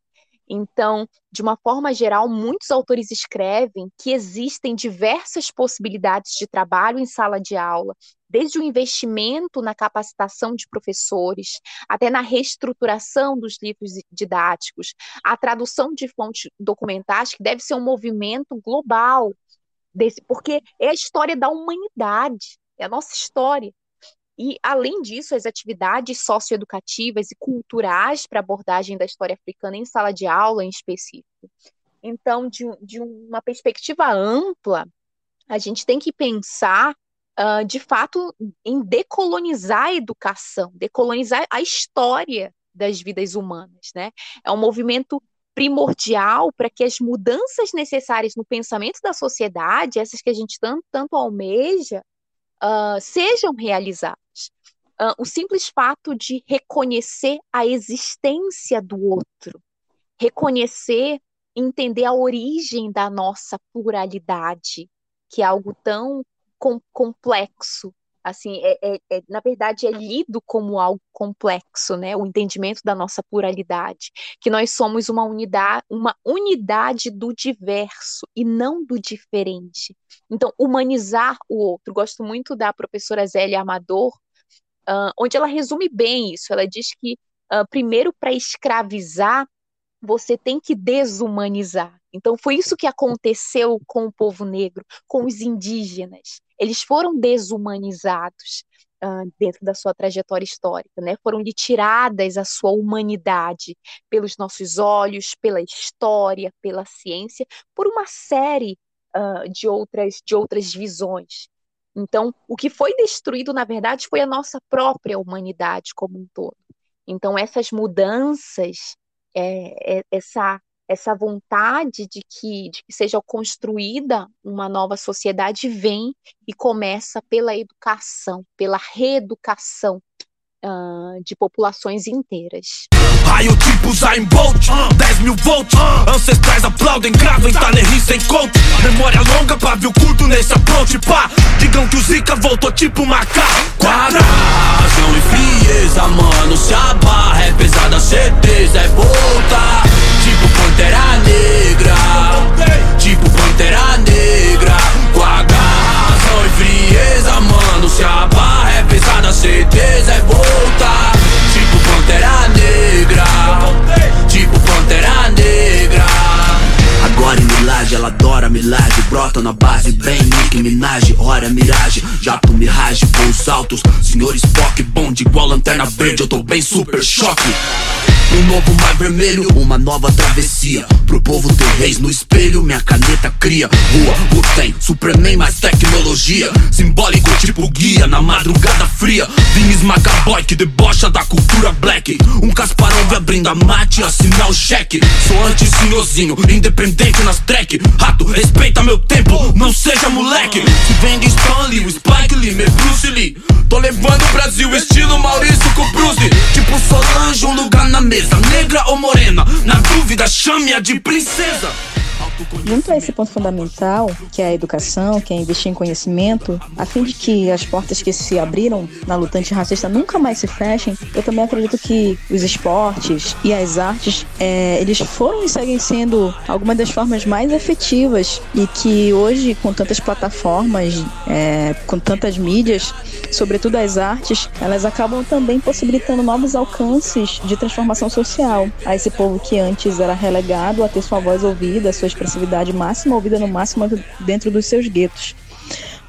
Speaker 7: Então, de uma forma geral, muitos autores escrevem que existem diversas possibilidades de trabalho em sala de aula, desde o investimento na capacitação de professores, até na reestruturação dos livros didáticos, a tradução de fontes documentais, que deve ser um movimento global, desse, porque é a história da humanidade, é a nossa história. E, além disso, as atividades socioeducativas e culturais para abordagem da história africana em sala de aula, em específico. Então, de, de uma perspectiva ampla, a gente tem que pensar, uh, de fato, em decolonizar a educação, decolonizar a história das vidas humanas. Né? É um movimento primordial para que as mudanças necessárias no pensamento da sociedade, essas que a gente tanto, tanto almeja, uh, sejam realizadas. Uh, o simples fato de reconhecer a existência do outro, reconhecer, entender a origem da nossa pluralidade, que é algo tão com, complexo, assim, é, é, é, na verdade é lido como algo complexo, né? O entendimento da nossa pluralidade, que nós somos uma unidade, uma unidade do diverso e não do diferente. Então, humanizar o outro. Gosto muito da professora Zélia Amador, uh, onde ela resume bem isso. Ela diz que uh, primeiro para escravizar você tem que desumanizar. Então, foi isso que aconteceu com o povo negro, com os indígenas. Eles foram desumanizados uh, dentro da sua trajetória histórica, né? Foram lhe tiradas a sua humanidade pelos nossos olhos, pela história, pela ciência, por uma série uh, de outras de outras visões. Então, o que foi destruído, na verdade, foi a nossa própria humanidade como um todo. Então, essas mudanças, é, é, essa, essa vontade de que, de que seja construída uma nova sociedade vem e começa pela educação, pela reeducação uh, de populações inteiras.
Speaker 4: Raio tipo Zayn Bolt, 10 mil volts Ancestrais aplaudem, gravem, tá sem coach Memória longa, pavio curto nesse approach, pá. Digam que o Zika voltou tipo macaco Quadração e frieza, mano Se a barra é pesada, certeza é voltar Pantera Negra. Tipo Pantera Negra. Com e frieza, mano. Se a barra é pesada, certeza é voltar Tipo Pantera Negra Milagre, ela adora milagre. Brota na base, bem Nick Minaj Hora miragem, jato mirage Voos altos, senhor Spock Bonde igual lanterna verde, eu tô bem super choque. Um novo mar vermelho, uma nova travessia. Pro povo ter reis no espelho, minha caneta cria. Rua, o tem, Superman mais tecnologia. Simbólico tipo guia, na madrugada fria. Vim esmagar boy que debocha da cultura black. Um Casparão vem abrindo a mate, assinar o cheque. Sou anti-senhorzinho, independente nas track Rato, respeita meu tempo, não seja moleque Se vem de Stanley, o Spike Lee, me Bruce Lee Tô levando o Brasil estilo Maurício com Bruce Tipo Solange, um lugar na mesa negra ou morena? Na dúvida, chame-a de princesa.
Speaker 2: Junto a esse ponto fundamental, que é a educação, que é investir em conhecimento, a fim de que as portas que se abriram na luta antirracista nunca mais se fechem, eu também acredito que os esportes e as artes, é, eles foram e seguem sendo algumas das formas mais efetivas e que hoje, com tantas plataformas, é, com tantas mídias, sobretudo as artes, elas acabam também possibilitando novos alcances de transformação social a esse povo que antes era relegado a ter sua voz ouvida, sua expressão agressividade máxima ouvida no máximo dentro dos seus guetos.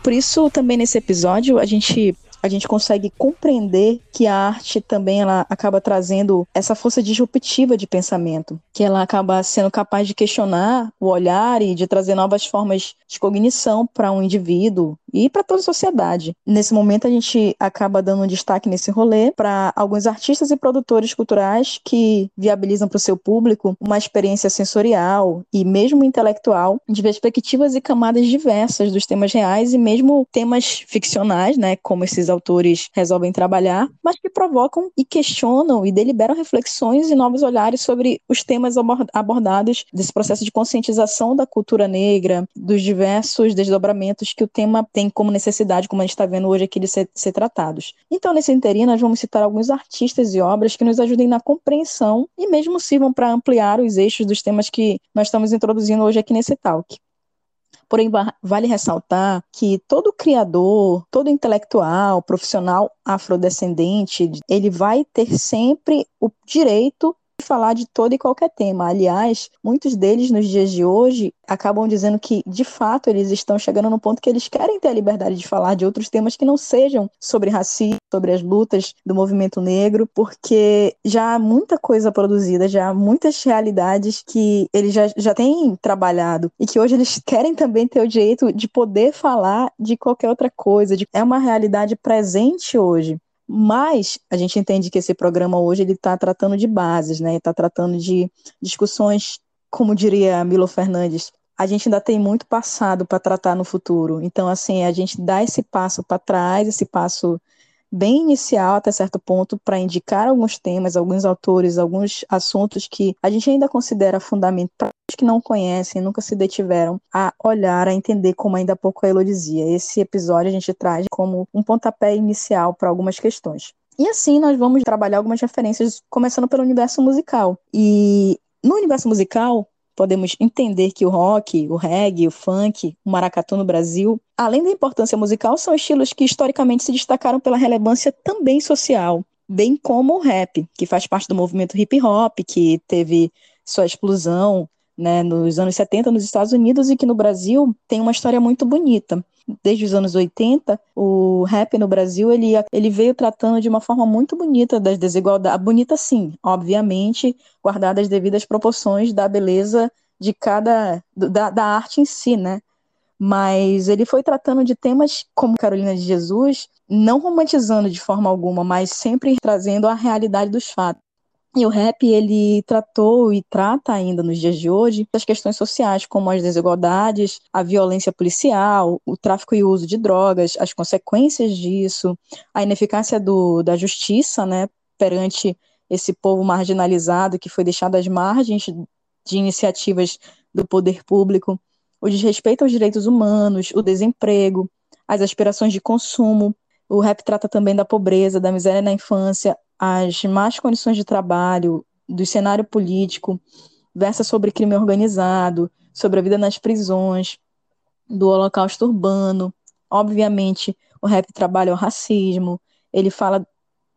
Speaker 2: Por isso, também nesse episódio, a gente a gente consegue compreender que a arte também ela acaba trazendo essa força disruptiva de pensamento, que ela acaba sendo capaz de questionar o olhar e de trazer novas formas de cognição para um indivíduo e para toda a sociedade. Nesse momento a gente acaba dando um destaque nesse rolê para alguns artistas e produtores culturais que viabilizam para o seu público uma experiência sensorial e mesmo intelectual de perspectivas e camadas diversas dos temas reais e mesmo temas ficcionais, né, como esses autores resolvem trabalhar, mas que provocam e questionam e deliberam reflexões e novos olhares sobre os temas abordados desse processo de conscientização da cultura negra, dos diversos desdobramentos que o tema tem como necessidade, como a gente está vendo hoje aqui, de ser, ser tratados. Então, nesse interim, nós vamos citar alguns artistas e obras que nos ajudem na compreensão e mesmo sirvam para ampliar os eixos dos temas que nós estamos introduzindo hoje aqui nesse talk. Porém, vale ressaltar que todo criador, todo intelectual, profissional afrodescendente, ele vai ter sempre o direito falar de todo e qualquer tema. Aliás, muitos deles nos dias de hoje acabam dizendo que, de fato, eles estão chegando no ponto que eles querem ter a liberdade de falar de outros temas que não sejam sobre racismo, sobre as lutas do movimento negro, porque já há muita coisa produzida, já há muitas realidades que eles já, já têm trabalhado e que hoje eles querem também ter o direito de poder falar de qualquer outra coisa. De, é uma realidade presente hoje. Mas a gente entende que esse programa hoje ele está tratando de bases, né? Está tratando de discussões, como diria Milo Fernandes, a gente ainda tem muito passado para tratar no futuro. Então, assim, a gente dá esse passo para trás, esse passo bem inicial até certo ponto para indicar alguns temas, alguns autores, alguns assuntos que a gente ainda considera fundamentais que não conhecem, nunca se detiveram a olhar, a entender como ainda há pouco a Elo dizia. Esse episódio a gente traz como um pontapé inicial para algumas questões. E assim nós vamos trabalhar algumas referências, começando pelo universo musical. E no universo musical, podemos entender que o rock, o reggae, o funk, o maracatu no Brasil, além da importância musical, são estilos que historicamente se destacaram pela relevância também social, bem como o rap, que faz parte do movimento hip hop, que teve sua explosão né, nos anos 70 nos Estados Unidos e que no Brasil tem uma história muito bonita desde os anos 80, o rap no Brasil ele, ele veio tratando de uma forma muito bonita das desigualdades, bonita sim, obviamente, guardadas as devidas proporções da beleza de cada, da, da arte em si, né? mas ele foi tratando de temas como Carolina de Jesus, não romantizando de forma alguma, mas sempre trazendo a realidade dos fatos. E o rap, ele tratou e trata ainda nos dias de hoje as questões sociais, como as desigualdades, a violência policial, o tráfico e uso de drogas, as consequências disso, a ineficácia do, da justiça, né, perante esse povo marginalizado que foi deixado às margens de iniciativas do poder público, o desrespeito aos direitos humanos, o desemprego, as aspirações de consumo. O rap trata também da pobreza, da miséria na infância, as más condições de trabalho, do cenário político, versa sobre crime organizado, sobre a vida nas prisões, do holocausto urbano. Obviamente, o rap trabalha o racismo, ele fala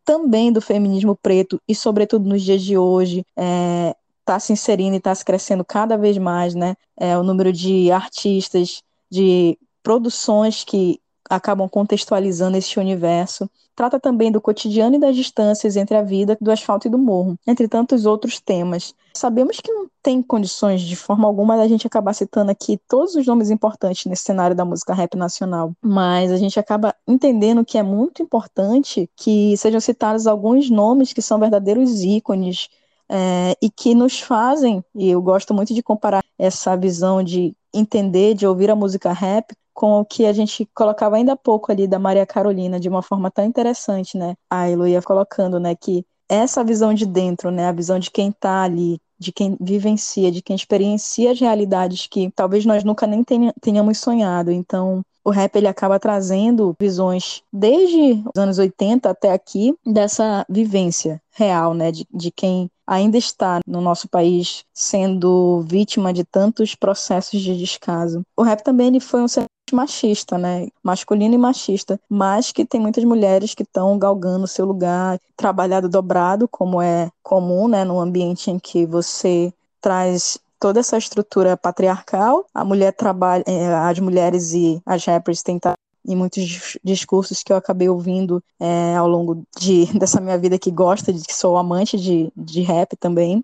Speaker 2: também do feminismo preto e, sobretudo, nos dias de hoje, está é, se inserindo e está se crescendo cada vez mais, né? É, o número de artistas, de produções que acabam contextualizando esse universo. Trata também do cotidiano e das distâncias entre a vida do asfalto e do morro, entre tantos outros temas. Sabemos que não tem condições de forma alguma da gente acabar citando aqui todos os nomes importantes nesse cenário da música rap nacional, mas a gente acaba entendendo que é muito importante que sejam citados alguns nomes que são verdadeiros ícones é, e que nos fazem, e eu gosto muito de comparar essa visão de entender, de ouvir a música rap com o que a gente colocava ainda há pouco ali da Maria Carolina, de uma forma tão interessante, né? A Elo ia colocando, né, que essa visão de dentro, né, a visão de quem está ali, de quem vivencia, de quem experiencia as realidades que talvez nós nunca nem tenhamos sonhado. Então, o rap ele acaba trazendo visões desde os anos 80 até aqui dessa vivência real, né, de, de quem ainda está no nosso país sendo vítima de tantos processos de descaso. O rap também ele foi um machista, né? Masculino e machista, mas que tem muitas mulheres que estão galgando seu lugar, trabalhado dobrado, como é comum, né, no ambiente em que você traz toda essa estrutura patriarcal. A mulher trabalha, é, as mulheres e as rappers tentam em muitos discursos que eu acabei ouvindo é, ao longo de, dessa minha vida que gosta, de que sou amante de, de rap também.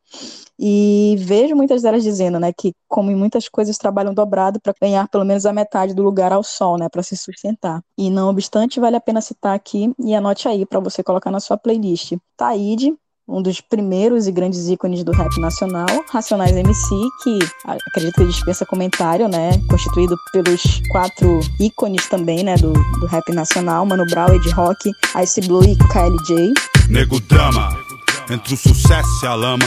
Speaker 2: E vejo muitas delas dizendo, né, que como em muitas coisas trabalham dobrado para ganhar pelo menos a metade do lugar ao sol, né, para se sustentar. E não obstante, vale a pena citar aqui e anote aí para você colocar na sua playlist. Taíde, um dos primeiros e grandes ícones do rap nacional, Racionais MC, que acredito que dispensa comentário, né? Constituído pelos quatro ícones também, né? Do, do rap nacional, Mano Brown, Ed Rock, Ice Blue e KLJ.
Speaker 3: Nego drama, entre o sucesso e a lama.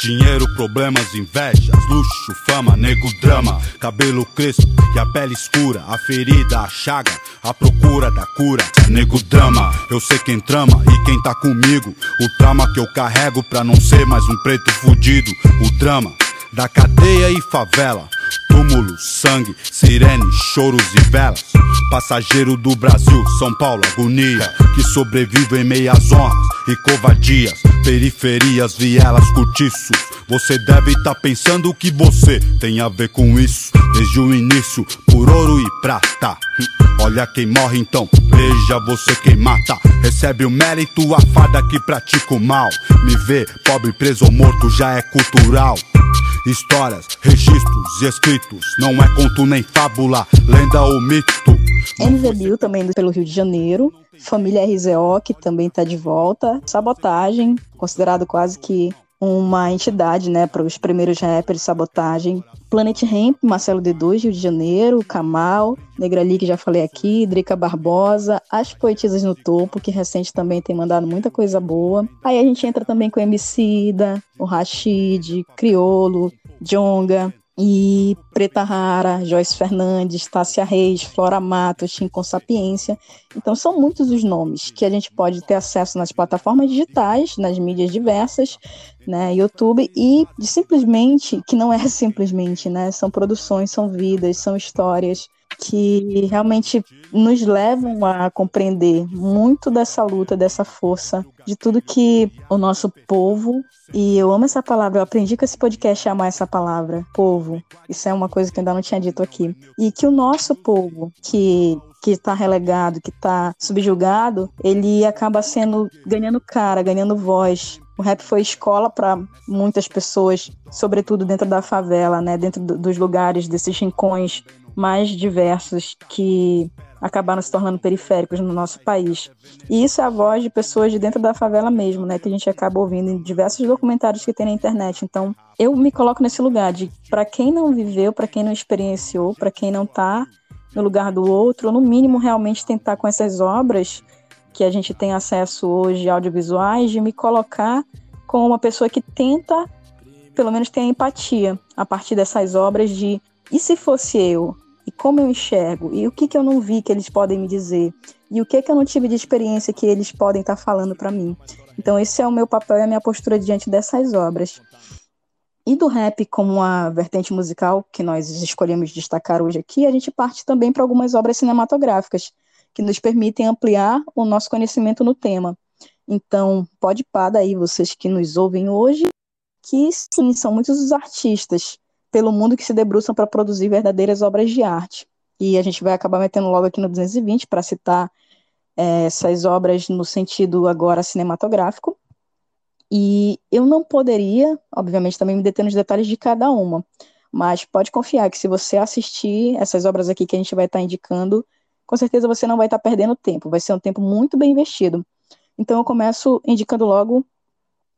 Speaker 3: Dinheiro, problemas, invejas, luxo, fama, nego drama, cabelo crespo e a pele escura, a ferida, a chaga, a procura da cura. Nego drama, eu sei quem trama e quem tá comigo. O trama que eu carrego pra não ser mais um preto fudido. O drama da cadeia e favela. Túmulo, sangue, sirene, choros e velas. Passageiro do Brasil, São Paulo, agonia. Que sobrevive em meias honras e covardias. Periferias, vielas, cortiços. Você deve estar tá pensando que você tem a ver com isso. Desde o início, por ouro e prata. Olha quem morre então, veja você quem mata. Recebe o mérito, a fada que pratica o mal. Me vê, pobre preso ou morto, já é cultural. Histórias, registros escritos, não é conto nem fábula, lenda ou mito.
Speaker 2: MV Bill também pelo Rio de Janeiro, Família RZO que também está de volta, Sabotagem, considerado quase que uma entidade, né, para os primeiros rappers, Sabotagem, Planet Ramp, Marcelo D2, Rio de Janeiro, Kamal, Negrali, que já falei aqui, Drica Barbosa, As Poetisas no Topo, que recente também tem mandado muita coisa boa. Aí a gente entra também com o Emicida, o Rashid, Criolo, Jonga, e Preta Rara, Joyce Fernandes, Tássia Reis, Flora Matos, com Sapiência. Então são muitos os nomes que a gente pode ter acesso nas plataformas digitais, nas mídias diversas, né, YouTube e simplesmente, que não é simplesmente, né, são produções, são vidas, são histórias que realmente nos levam a compreender muito dessa luta, dessa força, de tudo que o nosso povo, e eu amo essa palavra, eu aprendi com esse podcast a amar essa palavra, povo. Isso é uma coisa que eu ainda não tinha dito aqui. E que o nosso povo, que que está relegado, que está subjugado, ele acaba sendo ganhando cara, ganhando voz, o rap foi escola para muitas pessoas, sobretudo dentro da favela, né, dentro do, dos lugares, desses rincões mais diversos que acabaram se tornando periféricos no nosso país. E isso é a voz de pessoas de dentro da favela mesmo, né, que a gente acaba ouvindo em diversos documentários que tem na internet. Então, eu me coloco nesse lugar de para quem não viveu, para quem não experienciou, para quem não está no lugar do outro, ou no mínimo realmente tentar com essas obras que a gente tem acesso hoje audiovisuais, de me colocar como uma pessoa que tenta pelo menos ter a empatia a partir dessas obras de e se fosse eu? E como eu enxergo? E o que, que eu não vi que eles podem me dizer? E o que, que eu não tive de experiência que eles podem estar tá falando para mim? Então, esse é o meu papel e a minha postura diante dessas obras. E do rap como uma vertente musical que nós escolhemos destacar hoje aqui, a gente parte também para algumas obras cinematográficas que nos permitem ampliar o nosso conhecimento no tema. Então, pode pá daí vocês que nos ouvem hoje, que sim, são muitos os artistas pelo mundo que se debruçam para produzir verdadeiras obras de arte. E a gente vai acabar metendo logo aqui no 220 para citar é, essas obras no sentido agora cinematográfico. E eu não poderia, obviamente, também me deter nos detalhes de cada uma, mas pode confiar que se você assistir essas obras aqui que a gente vai estar tá indicando, com certeza você não vai estar tá perdendo tempo, vai ser um tempo muito bem investido. Então eu começo indicando logo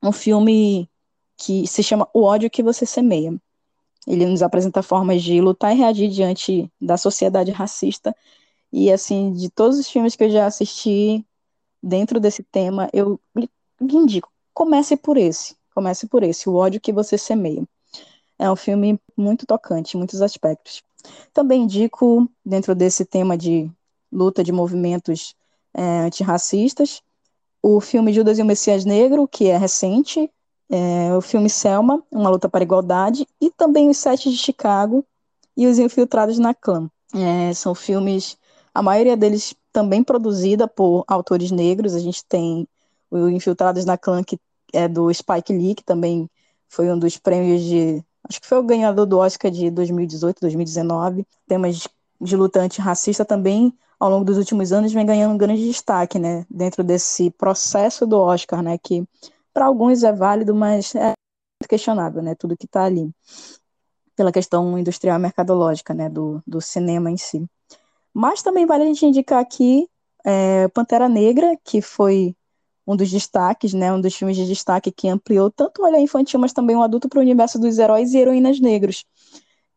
Speaker 2: um filme que se chama O ódio que você semeia. Ele nos apresenta formas de lutar e reagir diante da sociedade racista. E, assim, de todos os filmes que eu já assisti dentro desse tema, eu lhe indico, comece por esse. Comece por esse, O ódio que você semeia. É um filme muito tocante em muitos aspectos. Também indico, dentro desse tema de luta de movimentos é, antirracistas, o filme Judas e o Messias Negro, que é recente, é, o filme Selma, Uma Luta para a Igualdade, e também Os Sete de Chicago e Os Infiltrados na Clã. É, são filmes, a maioria deles também produzida por autores negros. A gente tem o Infiltrados na Clã, que é do Spike Lee, que também foi um dos prêmios de. Acho que foi o ganhador do Oscar de 2018, 2019. Temas de luta antirracista também, ao longo dos últimos anos, vem ganhando um grande destaque, né? Dentro desse processo do Oscar, né? Que para alguns é válido, mas é questionável, né? Tudo que está ali, pela questão industrial mercadológica, né? Do, do cinema em si. Mas também vale a gente indicar aqui é, Pantera Negra, que foi um dos destaques, né? Um dos filmes de destaque que ampliou tanto o olhar infantil, mas também o adulto para o universo dos heróis e heroínas negros.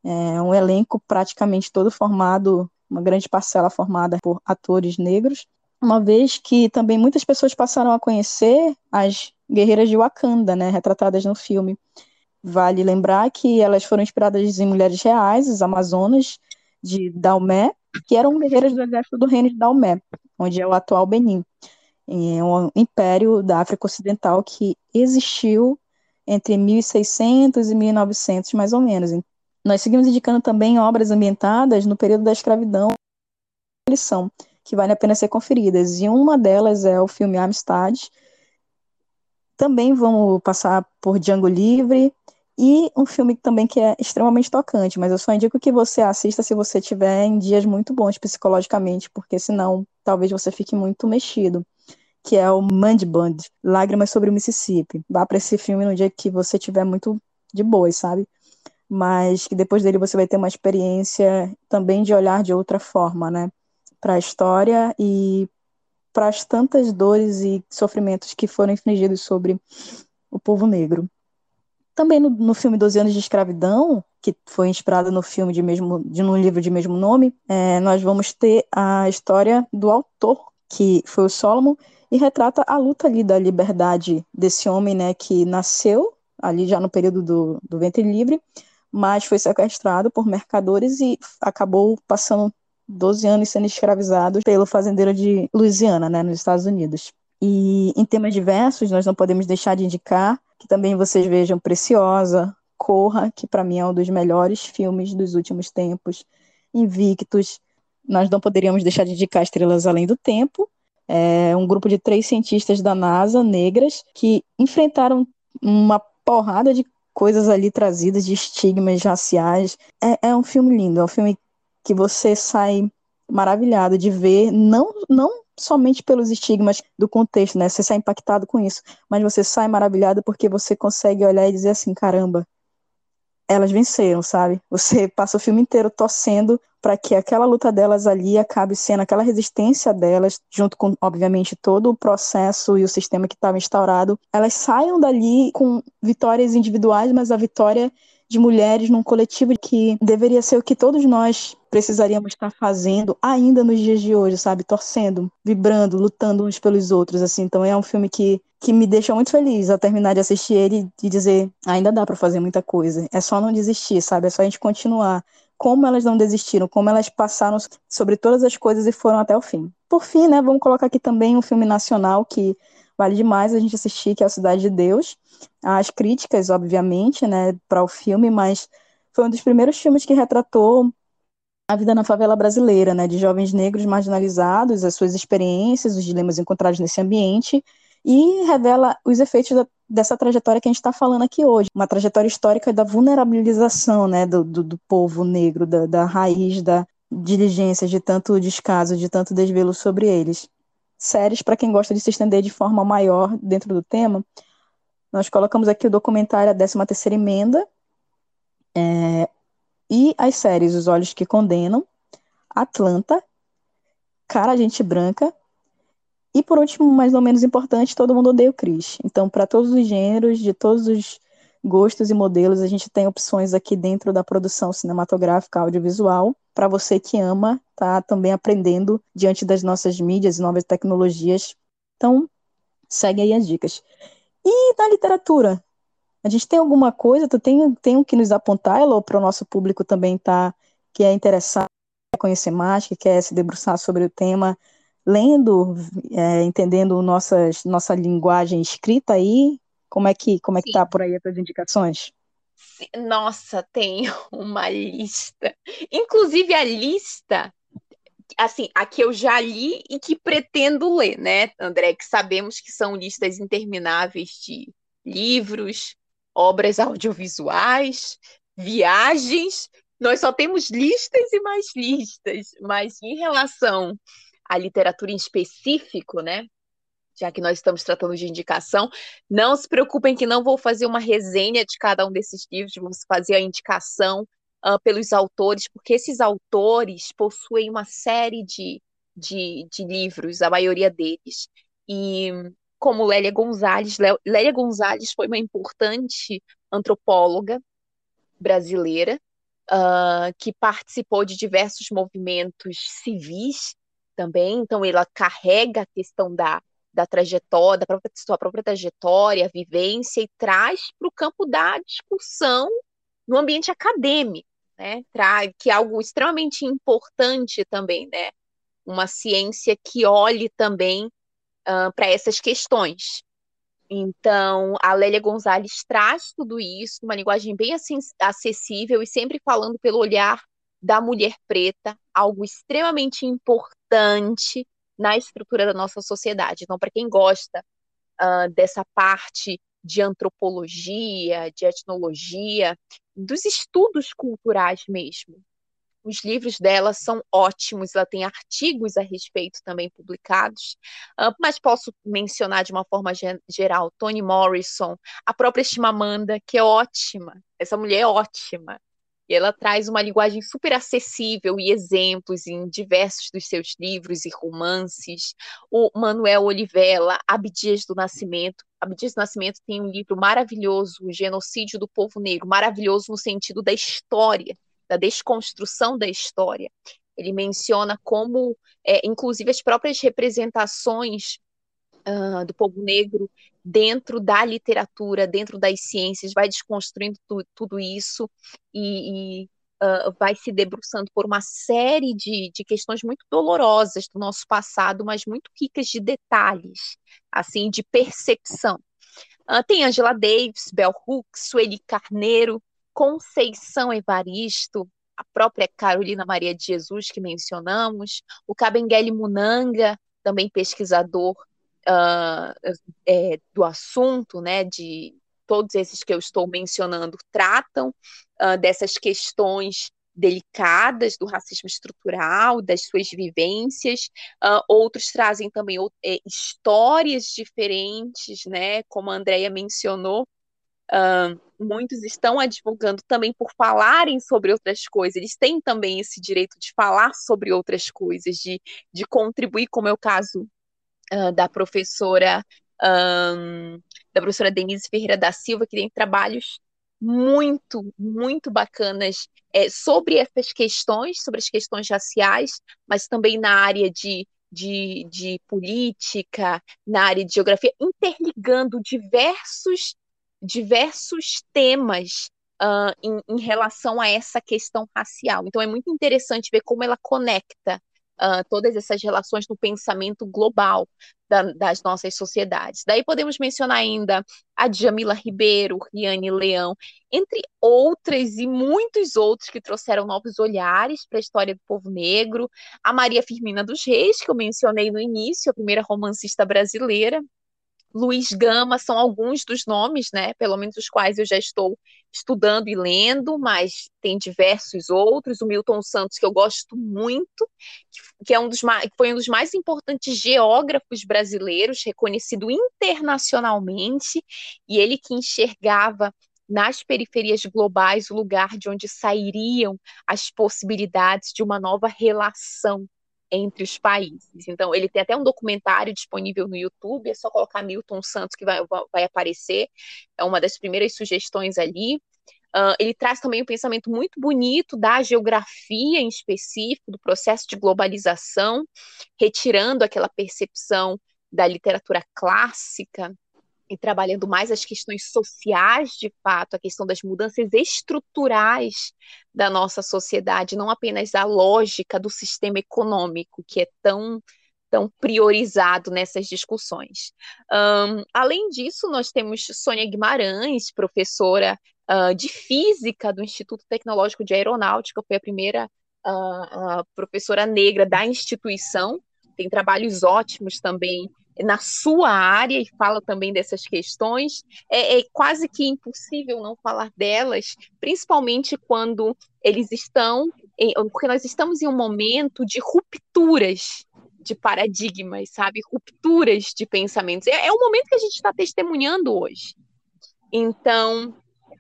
Speaker 2: É um elenco praticamente todo formado, uma grande parcela formada por atores negros, uma vez que também muitas pessoas passaram a conhecer as guerreiras de Wakanda, né, retratadas no filme. Vale lembrar que elas foram inspiradas em mulheres reais, as Amazonas de Daomé, que eram guerreiras do exército do reino de Daomé, onde é o atual Benin. É um império da África Ocidental que existiu entre 1600 e 1900, mais ou menos. Nós seguimos indicando também obras ambientadas no período da escravidão lição, que vale a pena ser conferidas. E uma delas é o filme Amistad, também vamos passar por Django Livre e um filme também que é extremamente tocante, mas eu só indico que você assista se você tiver em dias muito bons psicologicamente, porque senão talvez você fique muito mexido, que é o Mandiband, Lágrimas sobre o Mississippi. Vá para esse filme no dia que você tiver muito de boas, sabe? Mas que depois dele você vai ter uma experiência também de olhar de outra forma, né? Para a história e para as tantas dores e sofrimentos que foram infligidos sobre o povo negro. Também no, no filme Doze Anos de Escravidão, que foi inspirado no filme de mesmo, de um livro de mesmo nome, é, nós vamos ter a história do autor, que foi o Solomon, e retrata a luta ali da liberdade desse homem, né, que nasceu ali já no período do, do ventre livre, mas foi sequestrado por mercadores e acabou passando 12 anos sendo escravizado pelo fazendeiro de Louisiana, né, nos Estados Unidos. E em temas diversos, nós não podemos deixar de indicar que também vocês vejam Preciosa, Corra, que para mim é um dos melhores filmes dos últimos tempos, Invictus. Nós não poderíamos deixar de indicar Estrelas Além do Tempo, é um grupo de três cientistas da NASA, negras, que enfrentaram uma porrada de coisas ali trazidas, de estigmas raciais. É, é um filme lindo, é um filme que você sai maravilhado de ver, não, não somente pelos estigmas do contexto, né? Você sai impactado com isso, mas você sai maravilhado porque você consegue olhar e dizer assim, caramba, elas venceram, sabe? Você passa o filme inteiro torcendo para que aquela luta delas ali acabe sendo aquela resistência delas, junto com, obviamente, todo o processo e o sistema que estava instaurado, elas saiam dali com vitórias individuais, mas a vitória de mulheres num coletivo que deveria ser o que todos nós precisaríamos estar fazendo ainda nos dias de hoje, sabe? Torcendo, vibrando, lutando uns pelos outros, assim. Então é um filme que, que me deixa muito feliz ao terminar de assistir ele e dizer, ainda dá para fazer muita coisa. É só não desistir, sabe? É só a gente continuar. Como elas não desistiram, como elas passaram sobre todas as coisas e foram até o fim. Por fim, né, vamos colocar aqui também um filme nacional que vale demais a gente assistir, que é a Cidade de Deus. As críticas, obviamente, né, para o filme, mas foi um dos primeiros filmes que retratou a vida na favela brasileira, né, de jovens negros marginalizados, as suas experiências, os dilemas encontrados nesse ambiente, e revela os efeitos da, dessa trajetória que a gente está falando aqui hoje, uma trajetória histórica da vulnerabilização, né, do, do, do povo negro, da, da raiz da diligência, de tanto descaso, de tanto desvelo sobre eles. Séries, para quem gosta de se estender de forma maior dentro do tema, nós colocamos aqui o documentário A 13 Terceira Emenda, é, e as séries Os Olhos que Condenam, Atlanta, Cara Gente Branca e, por último, mais ou menos importante, Todo Mundo Odeia o Chris. Então, para todos os gêneros, de todos os gostos e modelos, a gente tem opções aqui dentro da produção cinematográfica audiovisual para você que ama, tá também aprendendo diante das nossas mídias e novas tecnologias. Então, segue aí as dicas. E na literatura, a gente tem alguma coisa, tu tem, tem que nos apontar, Elo, para o nosso público também tá, que é interessado, quer conhecer mais, que quer se debruçar sobre o tema, lendo, é, entendendo nossas, nossa linguagem escrita aí, como é que como é que tá por aí as tuas indicações?
Speaker 7: Nossa, tem uma lista. Inclusive a lista assim, a que eu já li e que pretendo ler, né, André? Que sabemos que são listas intermináveis de livros, obras audiovisuais, viagens. Nós só temos listas e mais listas, mas em relação à literatura em específico, né? Já que nós estamos tratando de indicação, não se preocupem que não vou fazer uma resenha de cada um desses livros, vamos fazer a indicação uh, pelos autores, porque esses autores possuem uma série de, de, de livros, a maioria deles. E como Lélia Gonzalez. Lélia Gonzalez foi uma importante antropóloga brasileira uh, que participou de diversos movimentos civis também, então ela carrega a questão da, da trajetória, da própria, sua própria trajetória, vivência e traz para o campo da discussão no ambiente acadêmico, né? Traz, que é algo extremamente importante também, né? Uma ciência que olhe também uh, para essas questões. Então, a Lélia Gonzalez traz tudo isso, uma linguagem bem acessível e sempre falando pelo olhar da mulher preta, algo extremamente importante na estrutura da nossa sociedade. Então, para quem gosta uh, dessa parte de antropologia, de etnologia, dos estudos culturais mesmo, os livros dela são ótimos, ela tem artigos a respeito também publicados, mas posso mencionar de uma forma geral Toni Morrison, a própria Chimamanda, que é ótima, essa mulher é ótima. E ela traz uma linguagem super acessível e exemplos em diversos dos seus livros e romances. O Manuel Olivella, Abdias do Nascimento. Abdias do Nascimento tem um livro maravilhoso, O Genocídio do Povo Negro, maravilhoso no sentido da história da desconstrução da história. Ele menciona como, é, inclusive, as próprias representações uh, do povo negro dentro da literatura, dentro das ciências, vai desconstruindo tu, tudo isso e, e uh, vai se debruçando por uma série de, de questões muito dolorosas do nosso passado, mas muito ricas de detalhes, assim, de percepção. Uh, tem Angela Davis, Bell Hooks, Sueli Carneiro, Conceição Evaristo, a própria Carolina Maria de Jesus, que mencionamos, o Kabengele Munanga, também pesquisador uh, é, do assunto, né, de todos esses que eu estou mencionando, tratam uh, dessas questões delicadas do racismo estrutural, das suas vivências. Uh, outros trazem também é, histórias diferentes, né? Como a Andrea mencionou, uh, muitos estão advogando também por falarem sobre outras coisas, eles têm também esse direito de falar sobre outras coisas, de, de contribuir, como é o caso uh, da professora um, da professora Denise Ferreira da Silva, que tem trabalhos muito, muito bacanas é, sobre essas questões, sobre as questões raciais, mas também na área de, de, de política, na área de geografia, interligando diversos, diversos temas uh, em, em relação a essa questão racial. Então é muito interessante ver como ela conecta uh, todas essas relações no pensamento global da, das nossas sociedades. Daí podemos mencionar ainda a Djamila Ribeiro, Riane Leão, entre outras e muitos outros que trouxeram novos olhares para a história do povo negro, a Maria Firmina dos Reis, que eu mencionei no início, a primeira romancista brasileira, Luiz Gama são alguns dos nomes, né, pelo menos os quais eu já estou estudando e lendo, mas tem diversos outros. O Milton Santos, que eu gosto muito, que é um dos mais, foi um dos mais importantes geógrafos brasileiros, reconhecido internacionalmente, e ele que enxergava nas periferias globais o lugar de onde sairiam as possibilidades de uma nova relação entre os países. Então, ele tem até um documentário disponível no YouTube, é só colocar Milton Santos que vai, vai aparecer, é uma das primeiras sugestões ali. Uh, ele traz também um pensamento muito bonito da geografia em específico, do processo de globalização, retirando aquela percepção da literatura clássica e trabalhando mais as questões sociais, de fato, a questão das mudanças estruturais da nossa sociedade, não apenas a lógica do sistema econômico, que é tão tão priorizado nessas discussões. Um, além disso, nós temos Sônia Guimarães, professora uh, de física do Instituto Tecnológico de Aeronáutica, foi a primeira uh, uh, professora negra da instituição, tem trabalhos ótimos também na sua área e fala também dessas questões. É, é, quase que impossível não falar delas, principalmente quando eles estão, em, porque nós estamos em um momento de rupturas de paradigmas, sabe? Rupturas de pensamentos. É, é o momento que a gente está testemunhando hoje. Então,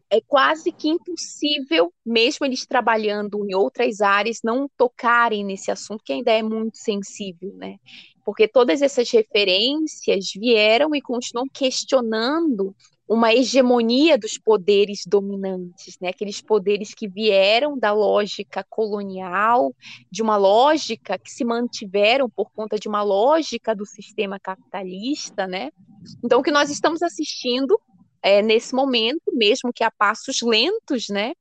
Speaker 7: é quase que impossível, mesmo eles trabalhando em outras áreas, não tocarem nesse assunto que ainda é muito sensível, né? Porque todas essas referências vieram e continuam questionando uma hegemonia dos poderes dominantes, né? Aqueles poderes que vieram da lógica colonial, de uma lógica que se mantiveram por conta de uma lógica do sistema capitalista, né? Então, o que nós estamos assistindo é, nesse momento, mesmo que a passos lentos, né,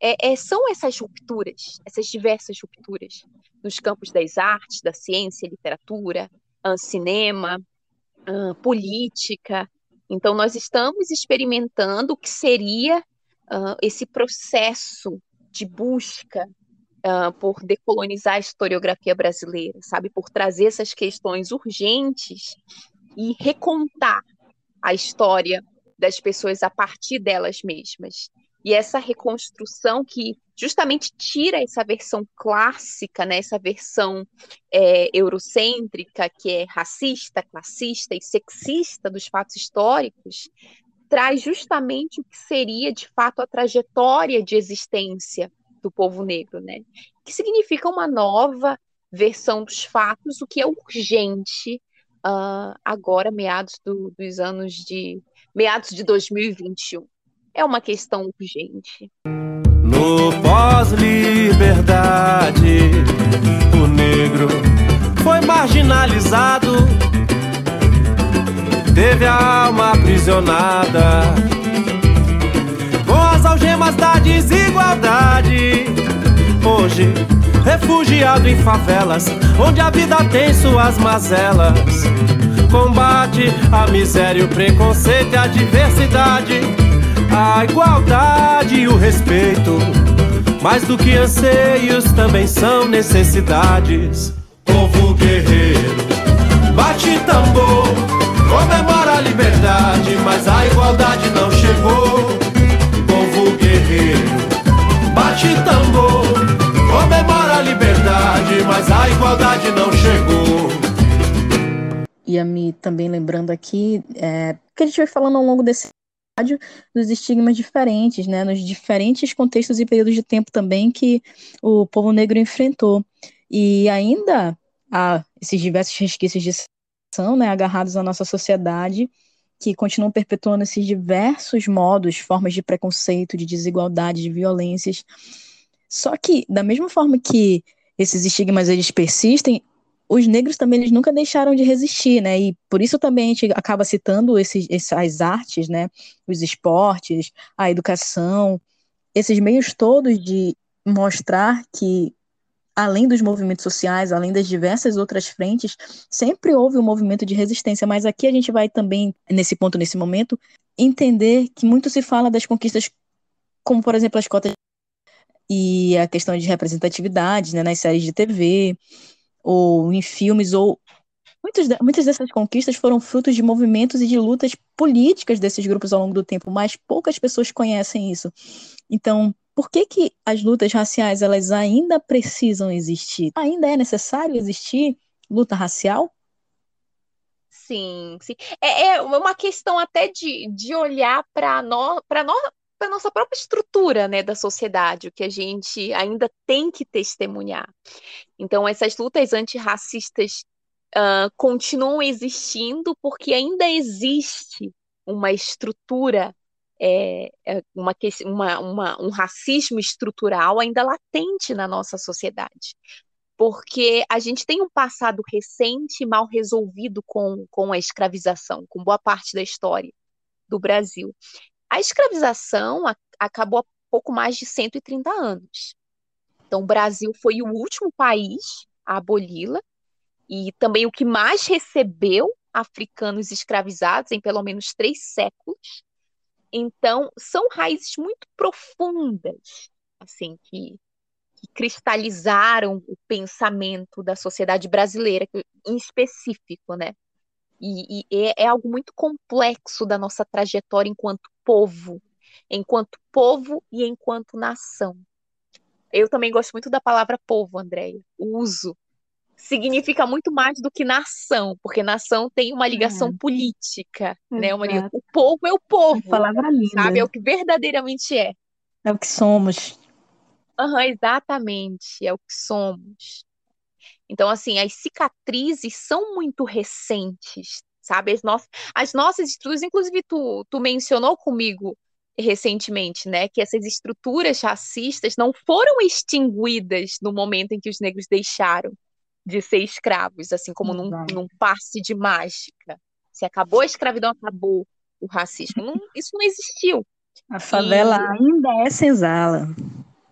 Speaker 7: é, é, são essas rupturas, essas diversas rupturas nos campos das artes, da ciência, literatura, uh, cinema, uh, política. Então, nós estamos experimentando o que seria uh, esse processo de busca por decolonizar a historiografia brasileira, sabe, por trazer essas questões urgentes e recontar a história das pessoas a partir delas mesmas. E essa reconstrução que justamente tira essa versão clássica, né, essa versão é, eurocêntrica, que é racista, classista e sexista dos fatos históricos, traz justamente o que seria, de fato, a trajetória de existência do povo negro, né? que significa uma nova versão dos fatos, o que é urgente uh, agora, meados do, dos anos de meados de 2021. É uma questão urgente.
Speaker 9: No pós-liberdade, o negro foi marginalizado, teve a alma aprisionada, com as algemas da desigualdade. Hoje, refugiado em favelas, onde a vida tem suas mazelas combate a miséria, o preconceito e a diversidade, a igualdade e o respeito. Mais do que anseios, também são necessidades. Povo guerreiro, bate tambor, comemora a liberdade, mas a igualdade não chegou. Povo guerreiro, bate tambor, comemora a liberdade, mas a igualdade não chegou
Speaker 2: ia me também lembrando aqui, é, que a gente vai falando ao longo desse dos estigmas diferentes, né, nos diferentes contextos e períodos de tempo também que o povo negro enfrentou. E ainda há esses diversos resquícios de são, né, agarrados à nossa sociedade, que continuam perpetuando esses diversos modos, formas de preconceito, de desigualdade, de violências. Só que, da mesma forma que esses estigmas eles persistem, os negros também eles nunca deixaram de resistir, né? E por isso também a gente acaba citando esses, essas artes, né? Os esportes, a educação, esses meios todos de mostrar que além dos movimentos sociais, além das diversas outras frentes, sempre houve um movimento de resistência, mas aqui a gente vai também, nesse ponto, nesse momento, entender que muito se fala das conquistas, como, por exemplo, as cotas e a questão de representatividade né, nas séries de TV, ou em filmes, ou muitas, muitas dessas conquistas foram frutos de movimentos e de lutas políticas desses grupos ao longo do tempo, mas poucas pessoas conhecem isso. Então, por que, que as lutas raciais elas ainda precisam existir? Ainda é necessário existir luta racial?
Speaker 7: Sim, sim. É, é uma questão até de, de olhar para nós, para nós, para nossa própria estrutura, né, da sociedade, o que a gente ainda tem que testemunhar. Então, essas lutas antirracistas uh, continuam existindo porque ainda existe uma estrutura é, é uma, uma, um racismo estrutural ainda latente na nossa sociedade. Porque a gente tem um passado recente mal resolvido com, com a escravização, com boa parte da história do Brasil. A escravização a, acabou há pouco mais de 130 anos. Então, o Brasil foi o último país a aboli-la e também o que mais recebeu africanos escravizados em pelo menos três séculos. Então, são raízes muito profundas, assim, que, que cristalizaram o pensamento da sociedade brasileira, em específico, né? E, e é, é algo muito complexo da nossa trajetória enquanto povo, enquanto povo e enquanto nação. Eu também gosto muito da palavra povo, Andréia. O uso significa muito mais do que nação, porque nação tem uma ligação é. política, né? Uma ligação... O povo é o povo.
Speaker 2: Uma palavra linda.
Speaker 7: Sabe? É o que verdadeiramente é.
Speaker 2: É o que somos.
Speaker 7: Uhum, exatamente, é o que somos. Então, assim, as cicatrizes são muito recentes, sabe? As, nossas, as nossas estruturas, inclusive tu, tu mencionou comigo recentemente, né, que essas estruturas racistas não foram extinguidas no momento em que os negros deixaram de ser escravos, assim como num, num, passe de mágica. Se acabou a escravidão, acabou o racismo. Não, isso não existiu.
Speaker 2: A favela e... ainda é senzala.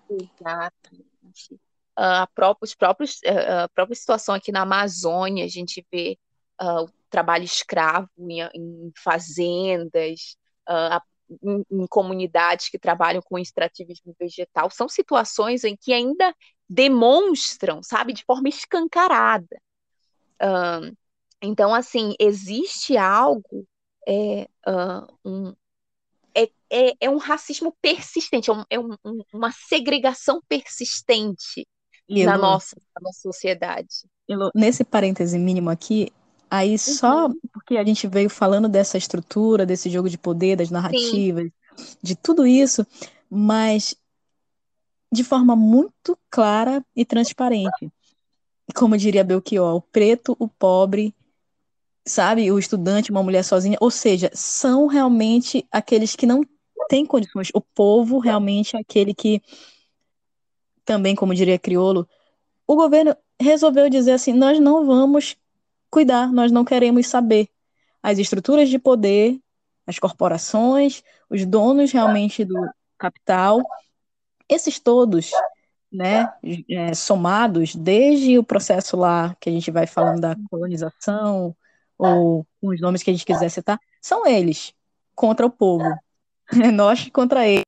Speaker 7: Exatamente. Uh, próprios, próprios, uh, a própria situação aqui na Amazônia, a gente vê uh, o trabalho escravo em, em fazendas, uh, em, em, comunidades que trabalham com extrativismo vegetal. São situações em que ainda demonstram, sabe, de forma escancarada. Uh, então, assim, existe algo, é, uh, um, é, é, é, um racismo persistente, é, um, é um, uma segregação persistente na, nossa, na nossa sociedade.
Speaker 2: nesse parêntese mínimo aqui, aí uhum. só porque a gente veio falando dessa estrutura, desse jogo de poder, das narrativas, Sim. de tudo isso, mas de forma muito clara e transparente. Como diria Belchior, o preto, o pobre, sabe, o estudante, uma mulher sozinha, ou seja, são realmente aqueles que não têm condições. O povo realmente é aquele que, também, como diria Criolo, o governo resolveu dizer assim: nós não vamos cuidar, nós não queremos saber. As estruturas de poder, as corporações, os donos realmente do capital, esses todos, né, é, somados, desde o processo lá que a gente vai falando da colonização, ou os nomes que a gente quiser citar, são eles contra o povo. É nós contra eles.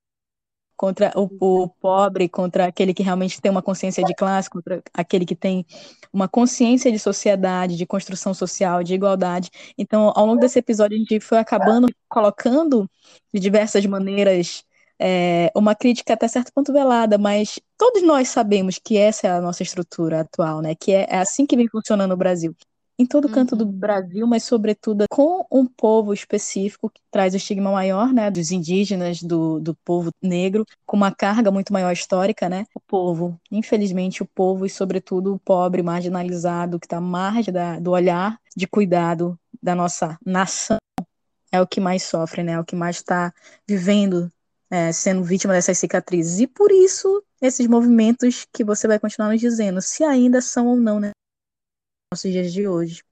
Speaker 2: Contra o, o, pobre, contra aquele que realmente tem uma consciência de classe, contra aquele que tem uma consciência de sociedade, de construção social, de igualdade. Então, ao longo desse episódio, a gente foi acabando colocando de diversas maneiras é, uma crítica até certo ponto velada, mas todos nós sabemos que essa é a nossa estrutura atual, né? Que é, é assim que vem funcionando no Brasil. Em todo canto do uhum. Brasil, mas sobretudo com um povo específico que traz o estigma maior, né, dos indígenas, do, do povo negro, com uma carga muito maior histórica, né, o povo, infelizmente o povo e sobretudo o pobre, marginalizado, que está à margem da, do olhar de cuidado da nossa nação, é o que mais sofre, né, é o que mais está vivendo, é, sendo vítima dessas cicatrizes. E por isso, esses movimentos que você vai continuar nos dizendo, se ainda são ou não, né, nossos dias de hoje.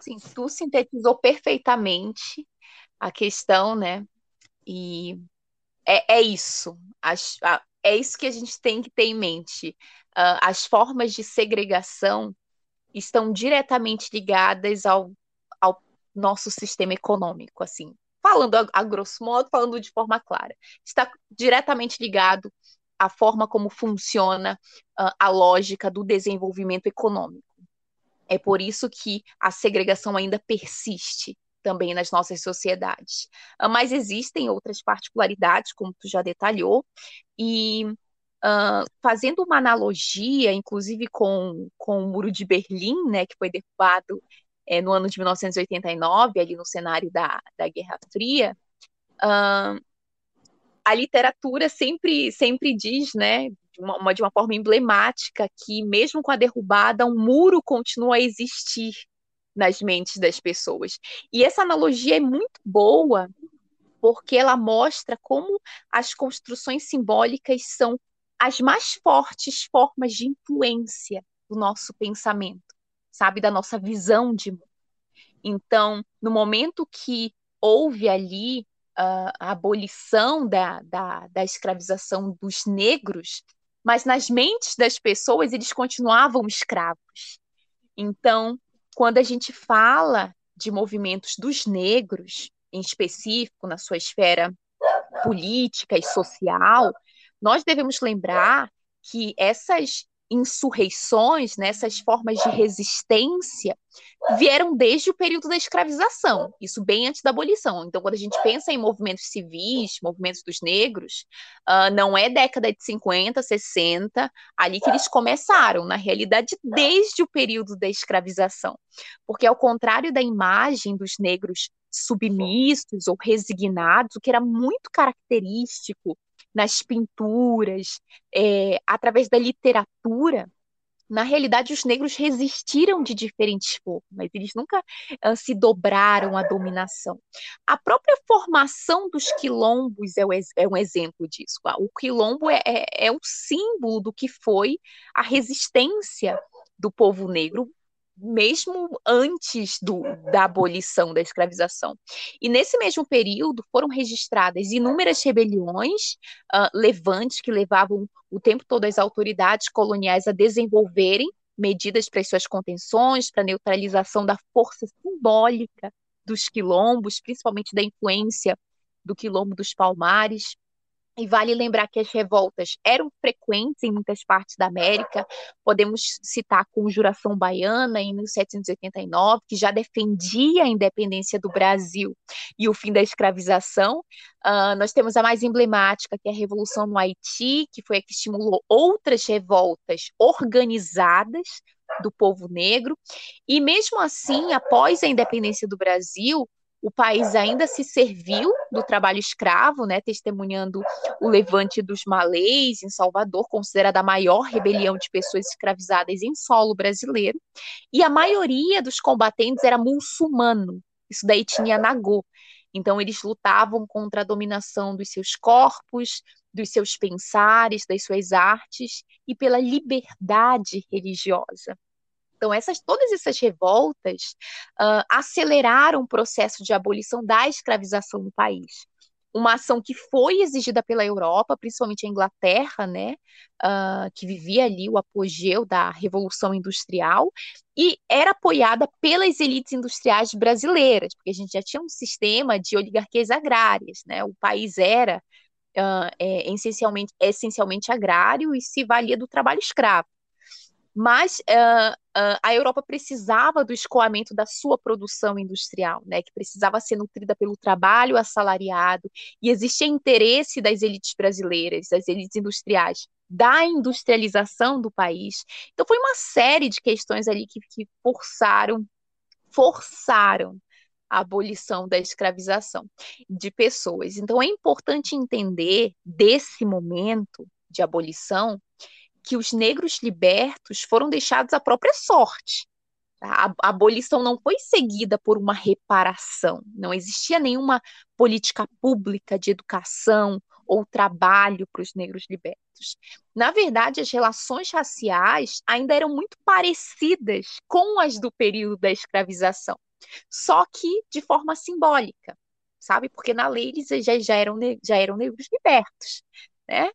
Speaker 7: Sim, tu sintetizou perfeitamente a questão, né? E é, é isso. As, a, é isso que a gente tem que ter em mente. Uh, as formas de segregação estão diretamente ligadas ao, ao nosso sistema econômico, assim. Falando a, a grosso modo, falando de forma clara. Está diretamente ligado à forma como funciona uh, a lógica do desenvolvimento econômico. É por isso que a segregação ainda persiste também nas nossas sociedades. Ah, mas existem outras particularidades, como tu já detalhou, e uh, fazendo uma analogia, inclusive com, com o Muro de Berlim, né, que foi derrubado é, no ano de 1989, ali no cenário da, da Guerra Fria, uh, a literatura sempre, sempre diz, né, de uma, de uma forma emblemática, que mesmo com a derrubada, um muro continua a existir nas mentes das pessoas. E essa analogia é muito boa, porque ela mostra como as construções simbólicas são as mais fortes formas de influência do nosso pensamento, sabe, da nossa visão de mundo. Então, no momento que houve ali uh, a abolição da, da, da escravização dos negros, mas nas mentes das pessoas eles continuavam escravos. Então, quando a gente fala de movimentos dos negros, em específico, na sua esfera política e social, nós devemos lembrar que essas insurreições, né, essas formas de resistência, vieram desde o período da escravização, isso bem antes da abolição. Então, quando a gente pensa em movimentos civis, movimentos dos negros, uh, não é década de 50, 60, ali que eles começaram, na realidade, desde o período da escravização. Porque, ao contrário da imagem dos negros submissos ou resignados, o que era muito característico nas pinturas, é, através da literatura, na realidade, os negros resistiram de diferentes formas, eles nunca uh, se dobraram à dominação. A própria formação dos quilombos é, o, é um exemplo disso. O quilombo é, é, é o símbolo do que foi a resistência do povo negro mesmo antes do, da abolição da escravização. E nesse mesmo período foram registradas inúmeras rebeliões, uh, levantes que levavam o tempo todo as autoridades coloniais a desenvolverem medidas para as suas contenções, para neutralização da força simbólica dos quilombos, principalmente da influência do quilombo dos Palmares. E vale lembrar que as revoltas eram frequentes em muitas partes da América. Podemos citar a Conjuração Baiana, em 1789, que já defendia a independência do Brasil e o fim da escravização. Uh, nós temos a mais emblemática, que é a Revolução no Haiti, que foi a que estimulou outras revoltas organizadas do povo negro. E mesmo assim, após a independência do Brasil, o país ainda se serviu do trabalho escravo, né, testemunhando o levante dos malês em Salvador, considerada a maior rebelião de pessoas escravizadas em solo brasileiro, e a maioria dos combatentes era muçulmano, isso daí tinha Nagô. Então eles lutavam contra a dominação dos seus corpos, dos seus pensares, das suas artes e pela liberdade religiosa. Então, essas, todas essas revoltas uh, aceleraram o processo de abolição da escravização no país. Uma ação que foi exigida pela Europa, principalmente a Inglaterra, né, uh, que vivia ali o apogeu da Revolução Industrial, e era apoiada pelas elites industriais brasileiras, porque a gente já tinha um sistema de oligarquias agrárias, né, o país era uh, é, essencialmente, essencialmente agrário e se valia do trabalho escravo. Mas uh, uh, a Europa precisava do escoamento da sua produção industrial, né, que precisava ser nutrida pelo trabalho assalariado, e existia interesse das elites brasileiras, das elites industriais, da industrialização do país. Então foi uma série de questões ali que, que forçaram, forçaram a abolição da escravização de pessoas. Então é importante entender desse momento de abolição que os negros libertos foram deixados à própria sorte. A, abolição não foi seguida por uma reparação, não existia nenhuma política pública de educação ou trabalho para os negros libertos. Na verdade, as relações raciais ainda eram muito parecidas com as do período da escravização, só que de forma simbólica, sabe? Porque na lei eles já, já, eram, já eram negros libertos, né?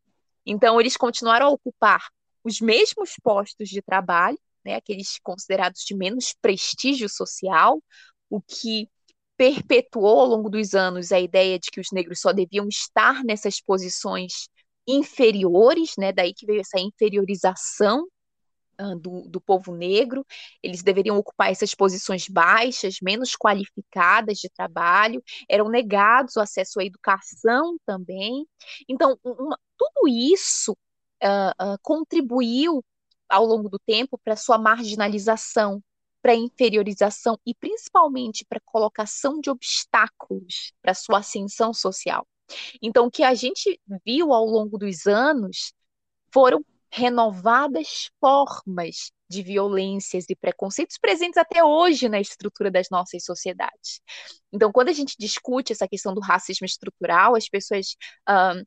Speaker 7: Então, eles continuaram a ocupar os mesmos postos de trabalho, né, aqueles considerados de menos prestígio social, o que perpetuou ao longo dos anos a ideia de que os negros só deviam estar nessas posições inferiores, né, daí que veio essa inferiorização uh, do, do povo negro, eles deveriam ocupar essas posições baixas, menos qualificadas de trabalho, eram negados o acesso à educação também. Então, uma, tudo isso uh, uh, contribuiu ao longo do tempo para sua marginalização, para inferiorização e principalmente para colocação de obstáculos para sua ascensão social. Então, o que a gente viu ao longo dos anos foram renovadas formas de violências e preconceitos presentes até hoje na estrutura das nossas sociedades. Então, quando a gente discute essa questão do racismo estrutural, as pessoas uh,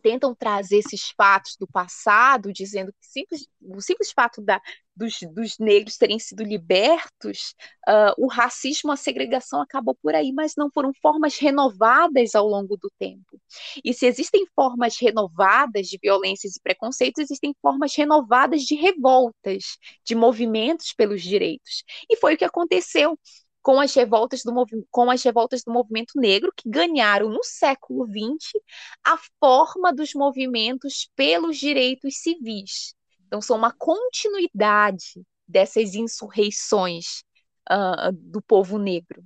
Speaker 7: tentam trazer esses fatos do passado, dizendo que simples, o simples fato da, dos, dos, negros terem sido libertos, uh, o racismo, a segregação acabou por aí, mas não foram formas renovadas ao longo do tempo. E se existem formas renovadas de violências e preconceitos, existem formas renovadas de revoltas, de movimentos pelos direitos. E foi o que aconteceu com as revoltas do, com as revoltas do movimento negro, que ganharam no século XX a forma dos movimentos pelos direitos civis. Então, são uma continuidade dessas insurreições uh, do povo negro.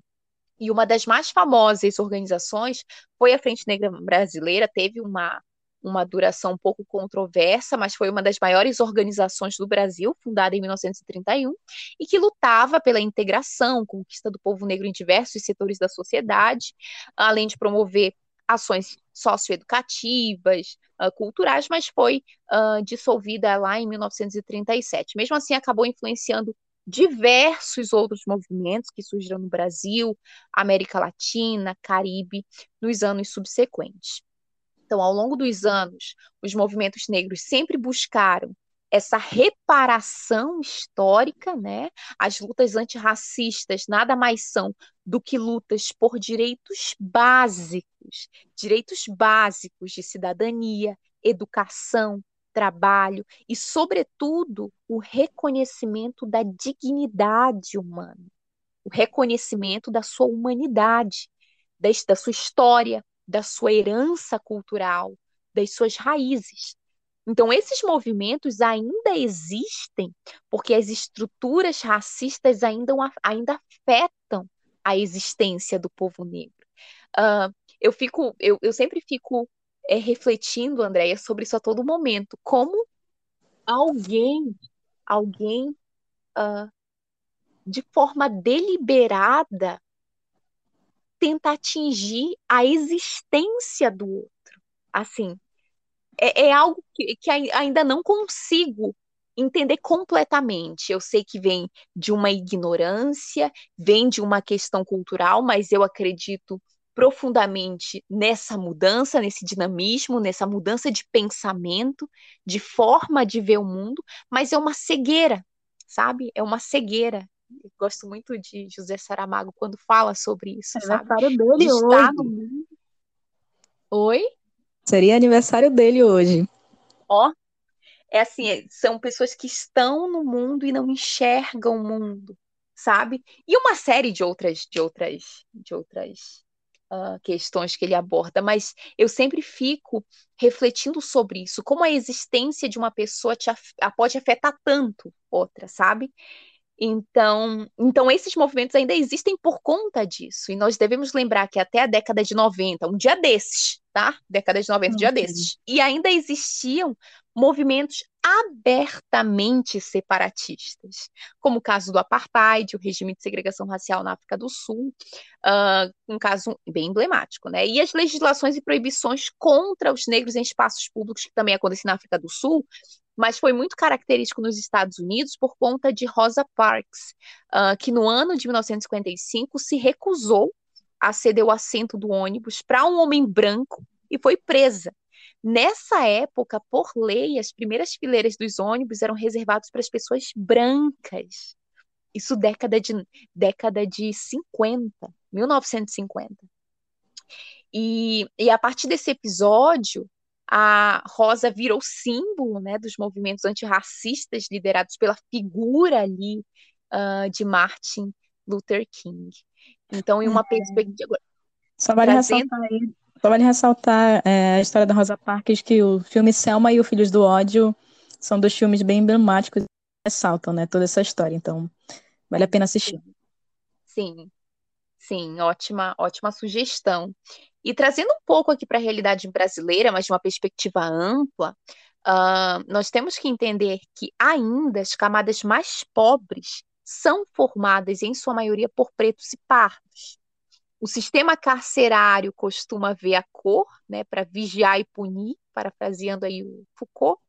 Speaker 7: E uma das mais famosas organizações foi a Frente Negra Brasileira, teve uma uma duração um pouco controversa, mas foi uma das maiores organizações do Brasil, fundada em 1931, e que lutava pela integração, conquista do povo negro em diversos setores da sociedade, além de promover ações socioeducativas, uh, culturais, mas foi uh, dissolvida lá em 1937. Mesmo assim, acabou influenciando diversos outros movimentos que surgiram no Brasil, América Latina, Caribe, nos anos subsequentes. Então, ao longo dos anos, os movimentos negros sempre buscaram essa reparação histórica, né? As lutas antirracistas nada mais são do que lutas por direitos básicos, direitos básicos de cidadania, educação, trabalho e, sobretudo, o reconhecimento da dignidade humana, o reconhecimento da sua humanidade, da sua história, da sua herança cultural, das suas raízes. Então, esses movimentos ainda existem porque as estruturas racistas ainda, ainda afetam a existência do povo negro. Uh, eu, fico, eu, eu sempre fico é, refletindo, Andréia, sobre isso a todo momento. Como alguém, alguém uh, de forma deliberada tenta atingir a existência do outro. Assim, é, é algo que, que ainda não consigo entender completamente. Eu sei que vem de uma ignorância, vem de uma questão cultural, mas eu acredito profundamente nessa mudança, nesse dinamismo, nessa mudança de pensamento, de forma de ver o mundo, mas é uma cegueira, sabe? É uma cegueira gosto muito de José Saramago quando fala sobre isso,
Speaker 2: aniversário
Speaker 7: sabe?
Speaker 2: dele
Speaker 7: de
Speaker 2: hoje.
Speaker 7: no. Oi?
Speaker 2: Seria aniversário dele hoje.
Speaker 7: Ó, é assim, é, são pessoas que estão no mundo e não enxergam o mundo, sabe? E uma série de outras, de outras, de outras uh, questões que ele aborda, mas eu sempre fico refletindo sobre isso, como a existência de uma pessoa te, pode afetar tanto outra, sabe? Então, então, esses movimentos ainda existem por conta disso. E nós devemos lembrar que até a década de 90, um dia desses, tá? Década de 90, um dia desses. E ainda existiam movimentos abertamente separatistas, como o caso do apartheid, o regime de segregação racial na África do Sul, uh, um caso bem emblemático, né? E as legislações e proibições contra os negros em espaços públicos, que também acontecem na África do Sul, mas foi muito característico nos Estados Unidos por conta de Rosa Parks, uh, que no ano de 1955 se recusou a ceder o assento do ônibus para um homem branco e foi presa. Nessa época, por lei, as primeiras fileiras dos ônibus eram reservadas para as pessoas brancas. Isso década de década de 50, 1950. E, e a partir desse episódio, a Rosa virou símbolo né, dos movimentos antirracistas liderados pela figura ali uh, de Martin Luther King. Então, em uma é. perspectiva.
Speaker 2: Só vale trazendo... ressaltar aí só vale ressaltar é, a história da Rosa Parks, que o filme Selma e o Filhos do Ódio são dois filmes bem emblemáticos ressaltam, né, toda essa história. Então, vale a pena assistir.
Speaker 7: Sim, sim, ótima, ótima sugestão. E trazendo um pouco aqui para a realidade brasileira, mas de uma perspectiva ampla, uh, nós temos que entender que ainda as camadas mais pobres são formadas, em sua maioria, por pretos e pardos. O sistema carcerário costuma ver a cor, né, para vigiar e punir, parafraseando aí o Foucault.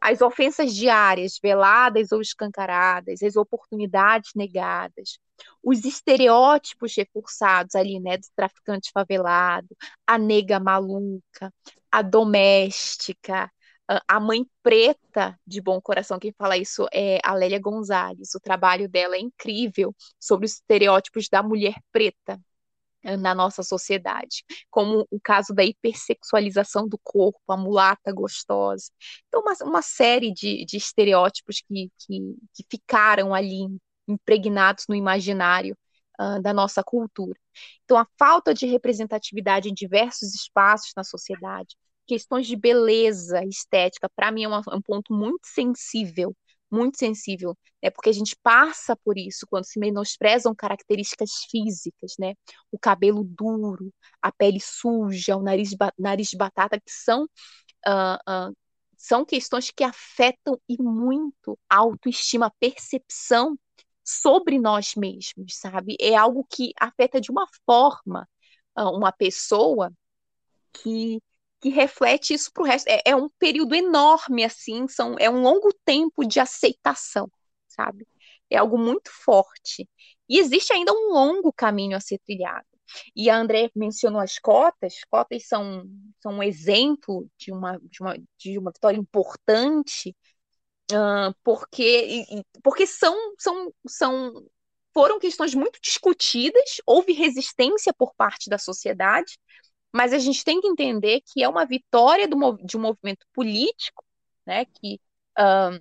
Speaker 7: As ofensas diárias, veladas ou escancaradas, as oportunidades negadas, os estereótipos reforçados ali, né, do traficante favelado, a nega maluca, a doméstica, a mãe preta de bom coração, quem fala isso é a Lélia Gonzalez. O trabalho dela é incrível sobre os estereótipos da mulher preta, na nossa sociedade, como o caso da hipersexualização do corpo, a mulata gostosa. Então, uma, uma série de, de estereótipos que, que, que, ficaram ali impregnados no imaginário uh, da nossa cultura. Então, a falta de representatividade em diversos espaços na sociedade, questões de beleza estética, para mim é, uma, é um ponto muito sensível muito sensível, né? Porque a gente passa por isso quando se menosprezam características físicas, né? O cabelo duro, a pele suja, o nariz, nariz de batata, que são uh, uh, são questões que afetam e muito a autoestima, a percepção sobre nós mesmos, sabe? É algo que afeta de uma forma uh, uma pessoa que que reflete isso para o resto. É, é, um período enorme, assim, são, é um longo tempo de aceitação, sabe? É algo muito forte. E existe ainda um longo caminho a ser trilhado. E a André mencionou as cotas, cotas são, são um exemplo de uma, de uma, de uma vitória importante, uh, porque, porque são, são, são, foram questões muito discutidas, houve resistência por parte da sociedade, mas a gente tem que entender que é uma vitória do, de um movimento político, né, que um,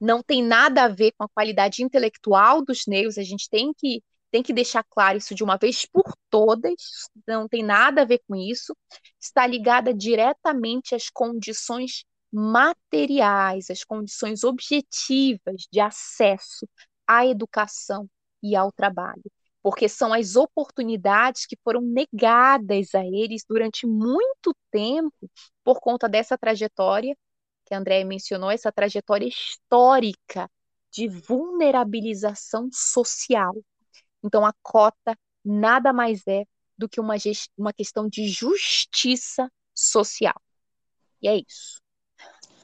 Speaker 7: não tem nada a ver com a qualidade intelectual dos negros, a gente tem que, tem que deixar claro isso de uma vez por todas, não tem nada a ver com isso, está ligada diretamente às condições materiais, às condições objetivas de acesso à educação e ao trabalho porque são as oportunidades que foram negadas a eles durante muito tempo por conta dessa trajetória que a André mencionou, essa trajetória histórica de vulnerabilização social. Então, a cota nada mais é do que uma, uma questão de justiça social. E é isso.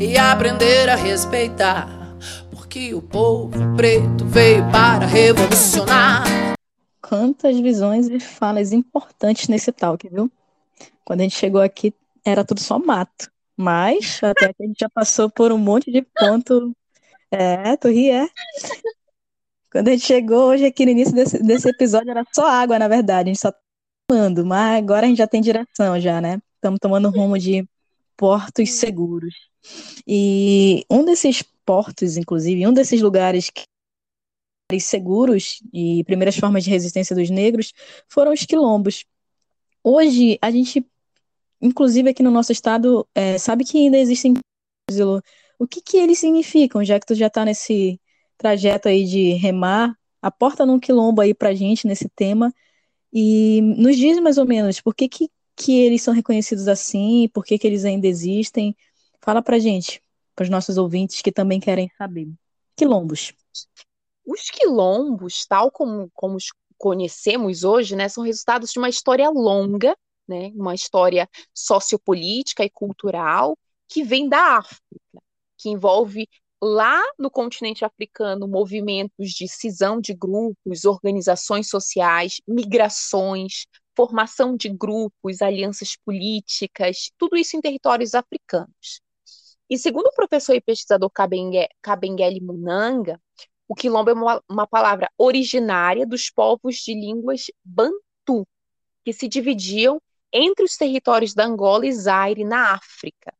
Speaker 10: E aprender a respeitar. Porque o povo preto veio para revolucionar.
Speaker 2: Quantas visões e falas importantes nesse talk, viu? Quando a gente chegou aqui, era tudo só mato. Mas até que a gente já passou por um monte de ponto. É, tu ri, é. Quando a gente chegou hoje aqui no início desse, desse episódio, era só água, na verdade. A gente só tomando, mas agora a gente já tem direção já, né? Estamos tomando rumo de portos seguros. E um desses portos, inclusive, um desses lugares que seguros e primeiras formas de resistência dos negros foram os quilombos. Hoje, a gente inclusive aqui no nosso estado, é, sabe que ainda existem o que que eles significam, já que tu já está nesse trajeto aí de remar, aporta num quilombo aí pra gente nesse tema e nos diz mais ou menos por que que, que eles são reconhecidos assim, por que que eles ainda existem. Fala pra gente, para os nossos ouvintes que também querem saber. Quilombos.
Speaker 7: Os quilombos, tal como, como os conhecemos hoje, né, são resultados de uma história longa né, uma história sociopolítica e cultural que vem da África, que envolve lá no continente africano movimentos de cisão de grupos, organizações sociais, migrações, formação de grupos, alianças políticas, tudo isso em territórios africanos. E segundo o professor e pesquisador Kabengele Munanga, o quilombo é uma, uma palavra originária dos povos de línguas bantu, que se dividiam entre os territórios da Angola e Zaire, na África.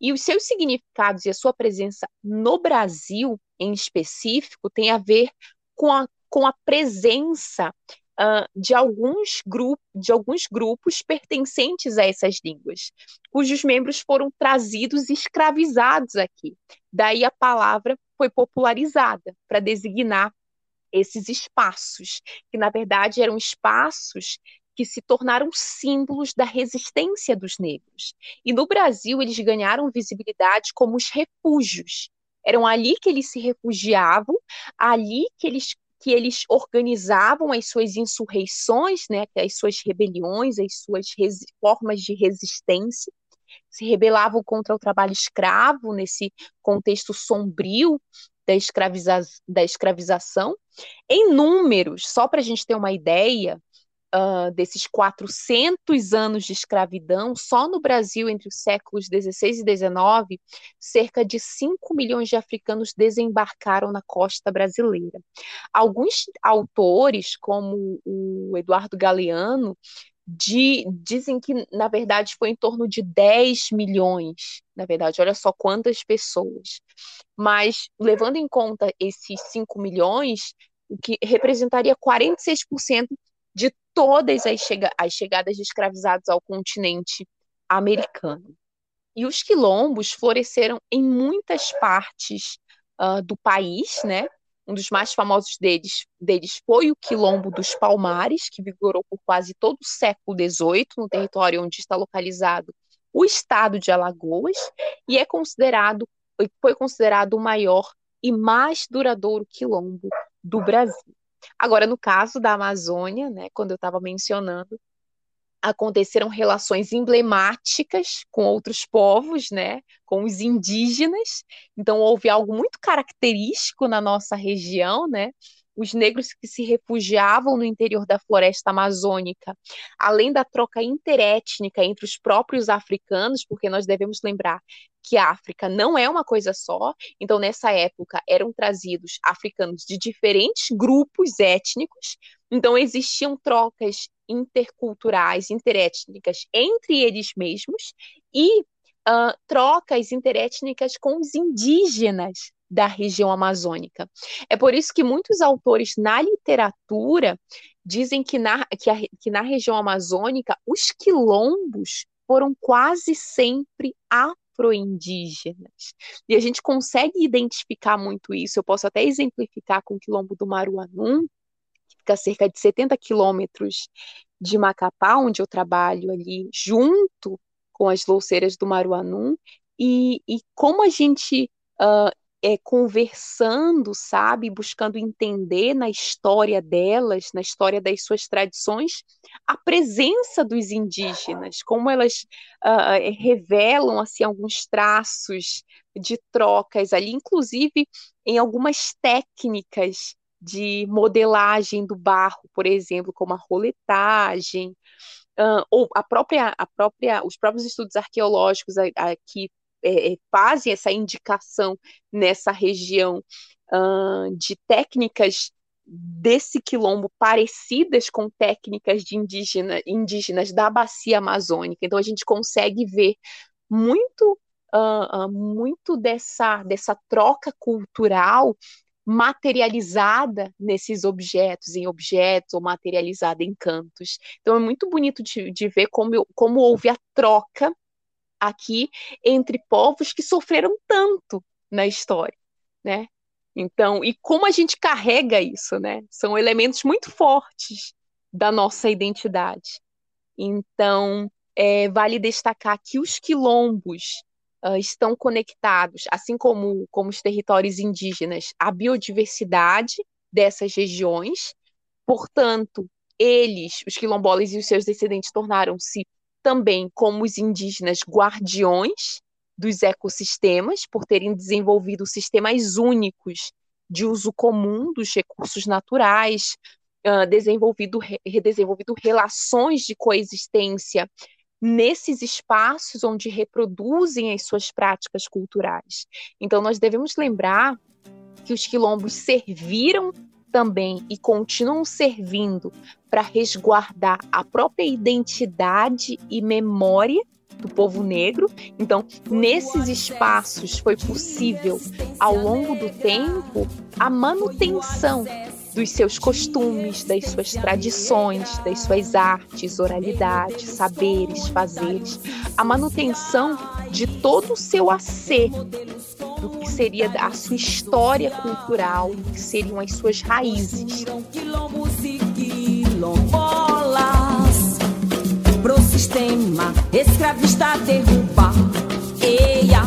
Speaker 7: E os seus significados e a sua presença no Brasil, em específico, tem a ver com a, com a presença uh, de, alguns grupos, de alguns grupos pertencentes a essas línguas, cujos membros foram trazidos e escravizados aqui. Daí a palavra foi popularizada para designar esses espaços, que na verdade eram espaços que se tornaram símbolos da resistência dos negros. E no Brasil, eles ganharam visibilidade como os refúgios. Eram ali que eles se refugiavam, ali que eles que eles organizavam as suas insurreições, né, as suas rebeliões, as suas formas de resistência, se rebelavam contra o trabalho escravo nesse contexto sombrio da, escraviza da escravização. Em números, só para a gente ter uma ideia, uh, desses 400 anos de escravidão, só no Brasil, entre os séculos 16 e 19, cerca de 5 milhões de africanos desembarcaram na costa brasileira. Alguns autores, como o Eduardo Galeano, de, dizem que, na verdade, foi em torno de 10 milhões. Na verdade, olha só quantas pessoas. Mas, levando em conta esses 5 milhões, o que representaria 46% de todas as, chega as chegadas de escravizados ao continente americano. E os quilombos floresceram em muitas partes uh, do país, né? Um dos mais famosos deles, deles foi o Quilombo dos Palmares, que vigorou por quase todo o século XVIII, no território onde está localizado o estado de Alagoas, e é considerado, foi considerado o maior e mais duradouro quilombo do Brasil. Agora, no caso da Amazônia, né, quando eu estava mencionando, aconteceram relações emblemáticas com outros povos, né, com os indígenas. Então houve algo muito característico na nossa região, né, os negros que se refugiavam no interior da floresta amazônica, além da troca interétnica entre os próprios africanos, porque nós devemos lembrar que a África não é uma coisa só, então nessa época eram trazidos africanos de diferentes grupos étnicos, então existiam trocas interculturais, interétnicas entre eles mesmos e uh, trocas interétnicas com os indígenas da região amazônica. É por isso que muitos autores na literatura dizem que na, que, a, que na região amazônica os quilombos foram quase sempre afro-indígenas. E a gente consegue identificar muito isso. Eu posso até exemplificar com o quilombo do Maruanum, que fica a cerca de 70 quilômetros de Macapá, onde eu trabalho ali junto com as louceiras do Maruanum, e, e como a gente uh, é, conversando, sabe, buscando entender na história delas, na história das suas tradições, a presença dos indígenas, como elas uh, revelam assim alguns traços de trocas ali, inclusive em algumas técnicas de modelagem do barro, por exemplo, como a roletagem, uh, ou a própria, a própria, os próprios estudos arqueológicos aqui é, é, fazem essa indicação nessa região uh, de técnicas desse quilombo parecidas com técnicas de indígena, indígenas da bacia amazônica. Então a gente consegue ver muito uh, uh, muito dessa, dessa troca cultural materializada nesses objetos, em objetos ou materializada em cantos. Então é muito bonito de, de ver como, como houve a troca aqui entre povos que sofreram tanto na história, né? Então, e como a gente carrega isso, né? São elementos muito fortes da nossa identidade. Então, é, vale destacar que os quilombos uh, estão conectados, assim como, como os territórios indígenas, à biodiversidade dessas regiões. Portanto, eles, os quilombolas e os seus descendentes, tornaram-se também como os indígenas guardiões dos ecossistemas, por terem desenvolvido sistemas únicos de uso comum dos recursos naturais, uh, desenvolvido, redesenvolvido relações de coexistência nesses espaços onde reproduzem as suas práticas culturais. Então, nós devemos lembrar que os quilombos serviram também e continuam servindo para resguardar a própria identidade e memória do povo negro. Então, nesses espaços foi possível, ao longo do tempo, a manutenção dos seus costumes, das suas tradições, das suas artes, oralidades, saberes, fazeres, a manutenção de todo o seu acervo, do que seria a sua história cultural, do que seriam as suas raízes. Pro sistema escravista derrubar, eia,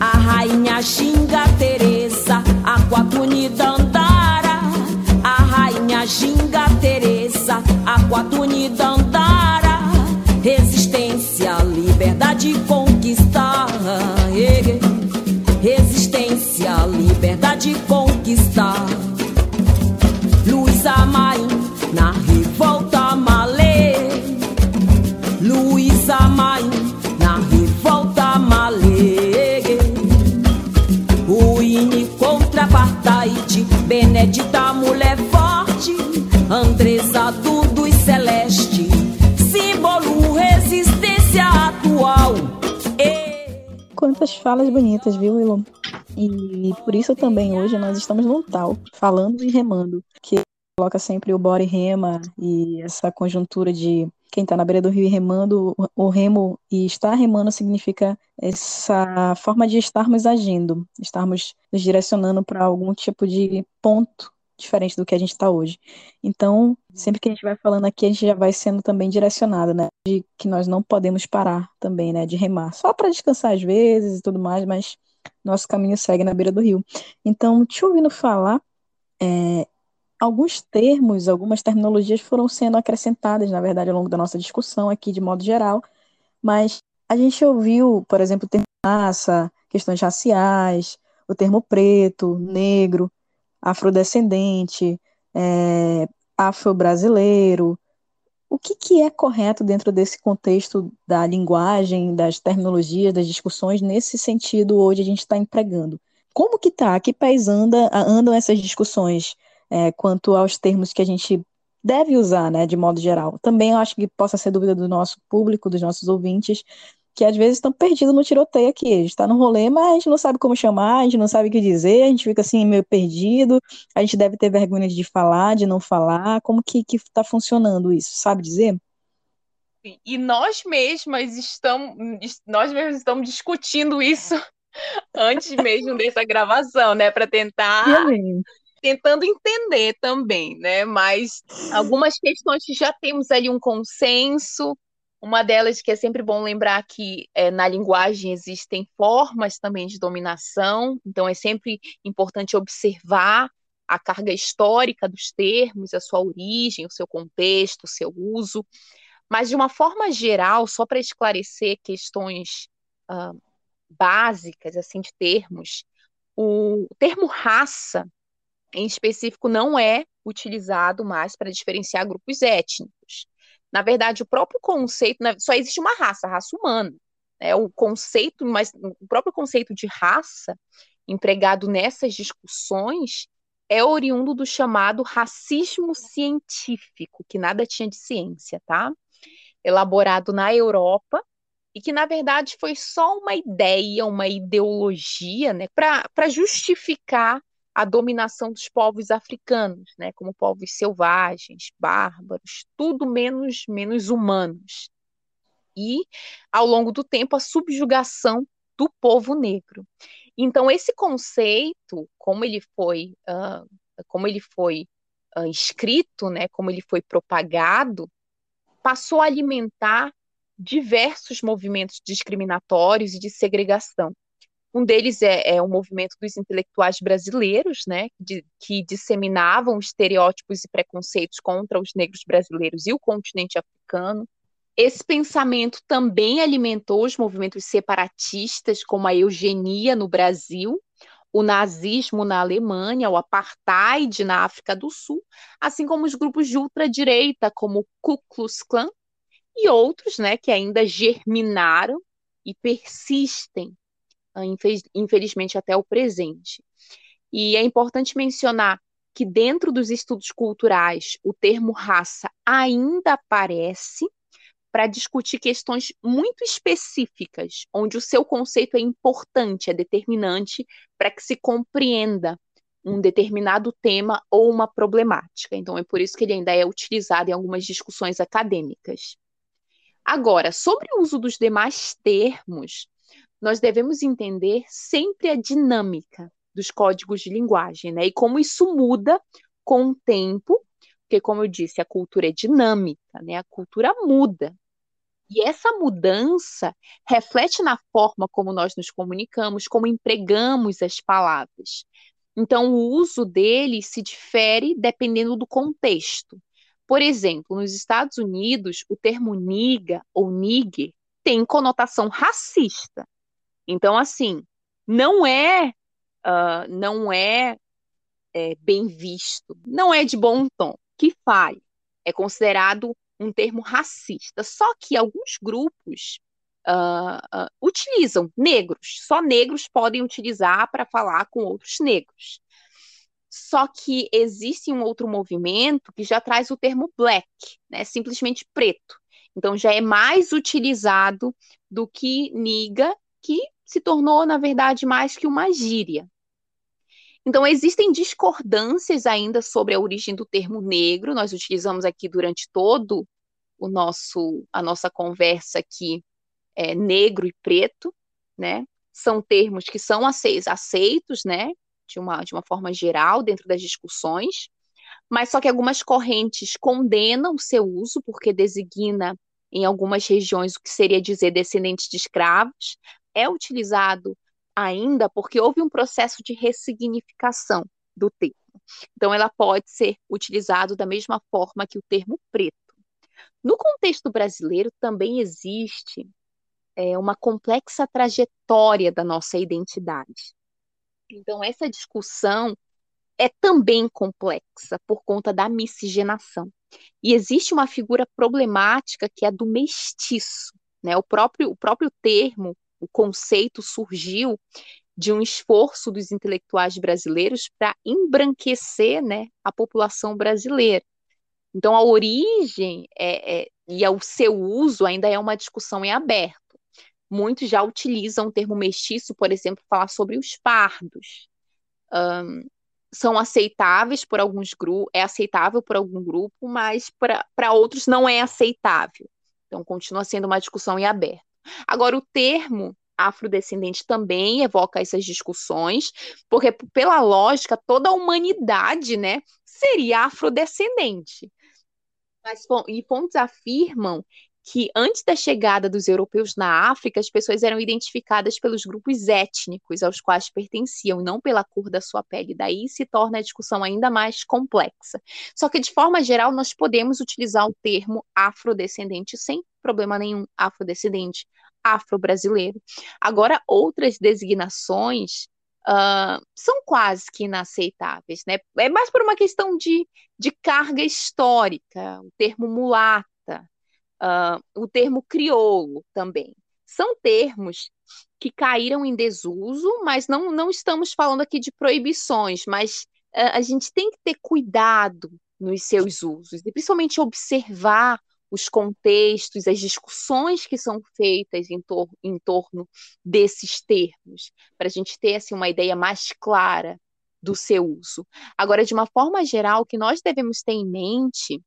Speaker 7: a rainha xinga Teresa, a Quatuni Ginga Teresa, Aquatuni Dandara, resistência, liberdade conquistar. Resistência, liberdade conquistar. Luísa Maim, na revolta malê. Luísa Maim, na revolta malê. O contra apartheid, Benedita mulher Andresa Dudu e Celeste, símbolo resistência atual.
Speaker 2: E... Quantas falas bonitas, viu, Ilon? E por isso também hoje nós estamos no tal, falando e remando, que coloca sempre o bora e rema e essa conjuntura de quem está na beira do rio remando, o remo e estar remando significa essa forma de estarmos agindo, estarmos nos direcionando para algum tipo de ponto diferente do que a gente está hoje. Então, sempre que a gente vai falando aqui, a gente já vai sendo também direcionado, né? De que nós não podemos parar também, né? De remar. Só para descansar às vezes e tudo mais, mas nosso caminho segue na beira do rio. Então, te ouvindo falar, é, alguns termos, algumas terminologias foram sendo acrescentadas, na verdade, ao longo da nossa discussão aqui, de modo geral, mas a gente ouviu, por exemplo, o termo raça, questões raciais, o termo preto, negro, afrodescendente, é, afro-brasileiro. O que, que é correto dentro desse contexto da linguagem, das terminologias, das discussões, nesse sentido hoje a gente está empregando? Como que tá? Que pés anda, andam essas discussões é, quanto aos termos que a gente deve usar, né, de modo geral? Também eu acho que possa ser dúvida do nosso público, dos nossos ouvintes, que às vezes estão perdidos no tiroteio aqui. A gente está no rolê, mas a gente não sabe como chamar, a gente não sabe o que dizer, a gente fica assim meio perdido, a gente deve ter vergonha de falar, de não falar. Como que está funcionando isso? Sabe dizer?
Speaker 7: E nós mesmas estamos, nós mesmos estamos discutindo isso antes mesmo dessa gravação, né, para tentar tentando entender também, né? Mas algumas questões que já temos ali um consenso, Uma delas que é sempre bom lembrar que é, na linguagem existem formas também de dominação, então é sempre importante observar a carga histórica dos termos, a sua origem, o seu contexto, o seu uso. Mas, de uma forma geral, só para esclarecer questões uh, básicas assim de termos, o termo raça, em específico, não é utilizado mais para diferenciar grupos étnicos. Na verdade, o próprio conceito, só existe uma raça, a raça humana. Né? O conceito, mas o próprio conceito de raça empregado nessas discussões é oriundo do chamado racismo científico, que nada tinha de ciência, tá? Elaborado na Europa e que na verdade foi só uma ideia, uma ideologia, né, para justificar a dominação dos povos africanos, né, como povos selvagens, bárbaros, tudo menos menos humanos. E ao longo do tempo a subjugação do povo negro. Então esse conceito, como ele foi, uh, como ele foi uh, escrito, né, como ele foi propagado, passou a alimentar diversos movimentos discriminatórios e de segregação. Um deles é, é o movimento dos intelectuais brasileiros, né, de, que disseminavam estereótipos e preconceitos contra os negros brasileiros e o continente africano. Esse pensamento também alimentou os movimentos separatistas, como a eugenia no Brasil, o nazismo na Alemanha, o apartheid na África do Sul, assim como os grupos de ultradireita, como o Ku Klux Klan, e outros né, que ainda germinaram e persistem infelizmente até o presente. E é importante mencionar que dentro dos estudos culturais o termo raça ainda aparece para discutir questões muito específicas, onde o seu conceito é importante, é determinante para que se compreenda um determinado tema ou uma problemática. Então é por isso que ele ainda é utilizado em algumas discussões acadêmicas. Agora, sobre o uso dos demais termos, nós devemos entender sempre a dinâmica dos códigos de linguagem, né? E como isso muda com o tempo, porque, como eu disse, a cultura é dinâmica, né? A cultura muda. E essa mudança reflete na forma como nós nos comunicamos, como empregamos as palavras. Então, o uso dele se difere dependendo do contexto. Por exemplo, nos Estados Unidos, o termo niga ou nigger tem conotação racista. Então, assim, não é, uh, não é, é, bem visto, não é de bom tom. Que fale. É considerado um termo racista. Só que alguns grupos uh, uh, utilizam negros, só negros podem utilizar para falar com outros negros. Só que existe um outro movimento que já traz o termo black, né, simplesmente preto. Então já é mais utilizado do que niga, que se tornou, na verdade, mais que uma gíria. Então, existem discordâncias ainda sobre a origem do termo negro, nós utilizamos aqui durante todo o nosso, a nossa conversa aqui, é, negro e preto, né? São termos que são aceitos, né? De uma, de uma forma geral dentro das discussões, mas só que algumas correntes condenam o seu uso porque designa em algumas regiões o que seria dizer descendentes de escravos, é utilizado ainda porque houve um processo de ressignificação do termo. Então, ela pode ser utilizado da mesma forma que o termo preto. No contexto brasileiro, também existe é, uma complexa trajetória da nossa identidade. Então, essa discussão é também complexa por conta da miscigenação. E existe uma figura problemática que é a do mestiço. Né? O, próprio, o próprio termo o conceito surgiu de um esforço dos intelectuais brasileiros para embranquecer né, a população brasileira. Então, a origem é, é, e o seu uso ainda é uma discussão em aberto. Muitos já utilizam o termo mestiço, por exemplo, falar sobre os pardos. Um, são aceitáveis por alguns grupos, é aceitável por algum grupo, mas para outros não é aceitável. Então, continua sendo uma discussão em aberto. Agora, o termo afrodescendente também evoca essas discussões, porque pela lógica toda a humanidade, né, seria afrodescendente. Mas e fontes afirmam que antes da chegada dos europeus na África, as pessoas eram identificadas pelos grupos étnicos aos quais pertenciam, não pela cor da sua pele. Daí se torna a discussão ainda mais complexa. Só que, de forma geral, nós podemos utilizar o termo afrodescendente sem problema nenhum, afrodescendente, afro-brasileiro. Agora, outras designações Uh, são quase que inaceitáveis, né? É mais por uma questão de, de carga histórica, o termo mulata, uh, o termo crioulo também. São termos que caíram em desuso, mas não, não estamos falando aqui de proibições, mas uh, a gente tem que ter cuidado nos seus usos, e principalmente observar os contextos, as discussões que são feitas em, tor em torno desses termos, para a gente ter assim, uma ideia mais clara do seu uso. Agora, de uma forma geral, o que nós devemos ter em mente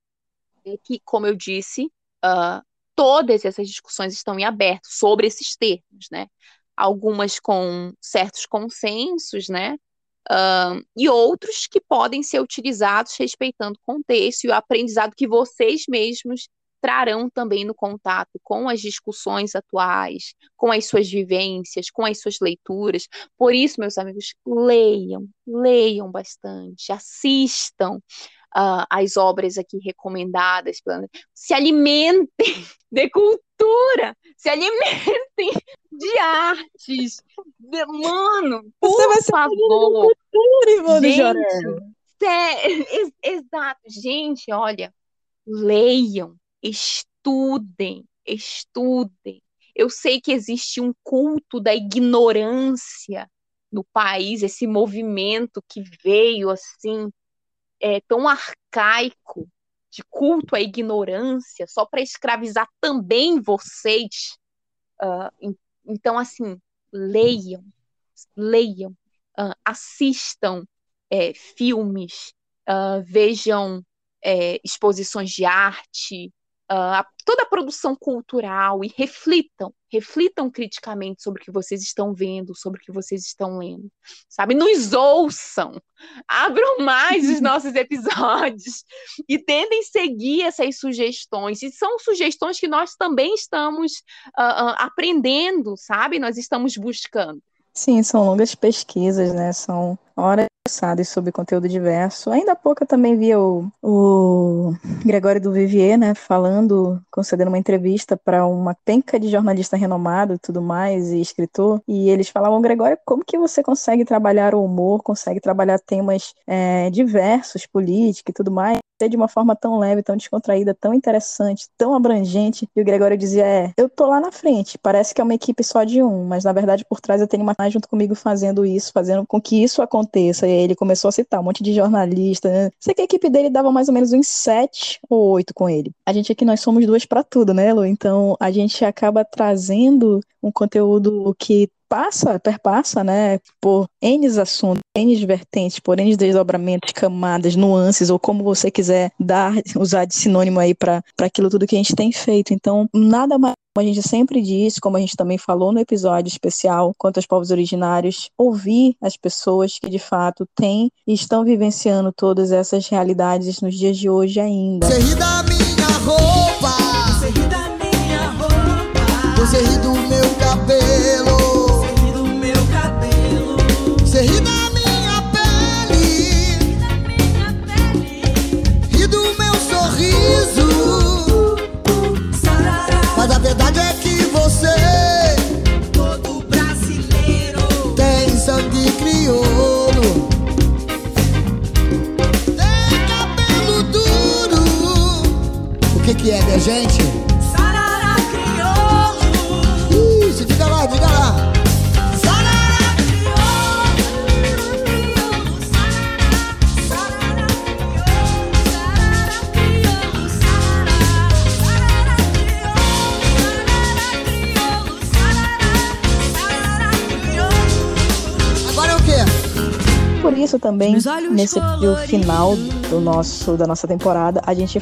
Speaker 7: é que, como eu disse, uh, todas essas discussões estão em aberto sobre esses termos, né? Algumas com certos consensos, né? Uh, e outros que podem ser utilizados respeitando o contexto e o aprendizado que vocês mesmos trarão também no contato com as discussões atuais, com as suas vivências, com as suas leituras. Por isso, meus amigos, leiam, leiam bastante, assistam uh, as obras aqui recomendadas, se alimentem de cultura, se alimentem de artes. De, mano, por Você vai favor. Cultura, Ivone gente, é, exato, gente, olha, leiam, estudem, estudem. Eu sei que existe um culto da ignorância no país, esse movimento que veio assim, é, tão arcaico, de culto à ignorância, só para escravizar também vocês. Uh, então, assim, leiam, leiam, uh, assistam é, filmes, uh, vejam é, exposições de arte, uh, toda a produção cultural e reflitam, reflitam criticamente sobre o que vocês estão vendo, sobre o que vocês estão lendo, sabe? Nos ouçam, abram mais os nossos episódios e tentem seguir essas sugestões. E são sugestões que nós também estamos uh, uh, aprendendo, sabe? Nós estamos buscando.
Speaker 2: Sim, são longas pesquisas, né? São horas passadas sobre conteúdo diverso. Ainda há pouco eu também vi o, o Gregório do Vivier, né, falando, concedendo uma entrevista para uma penca de jornalista renomado e tudo mais, e escritor, e eles falavam, Gregório, como que você consegue trabalhar o humor, consegue trabalhar temas é, diversos, política e tudo mais, de uma forma tão leve, tão descontraída, tão interessante, tão abrangente. E o Gregório dizia: É, eu tô lá na frente, parece que é uma equipe só de um, mas na verdade por trás eu tenho uma junto comigo fazendo isso, fazendo com que isso aconteça. E aí ele começou a citar um monte de jornalistas. Né? Sei que a equipe dele dava mais ou menos uns sete ou oito com ele. A gente aqui, nós somos duas para tudo, né, Lu? Então a gente acaba trazendo um conteúdo que passa, perpassa, né, por N assuntos, N vertentes, por N desdobramentos, camadas, nuances, ou como você quiser dar, usar de sinônimo aí para aquilo tudo que a gente tem feito. Então, nada mais como a gente sempre disse, como a gente também falou no episódio especial quanto aos povos originários, ouvir as pessoas que de fato têm e estão vivenciando todas essas realidades nos dias de hoje ainda.
Speaker 11: Você ri da minha roupa, você ri da minha roupa, você ri do meu cabelo, que, é, minha gente?
Speaker 2: Isso também, nesse final do nosso, da nossa temporada, a gente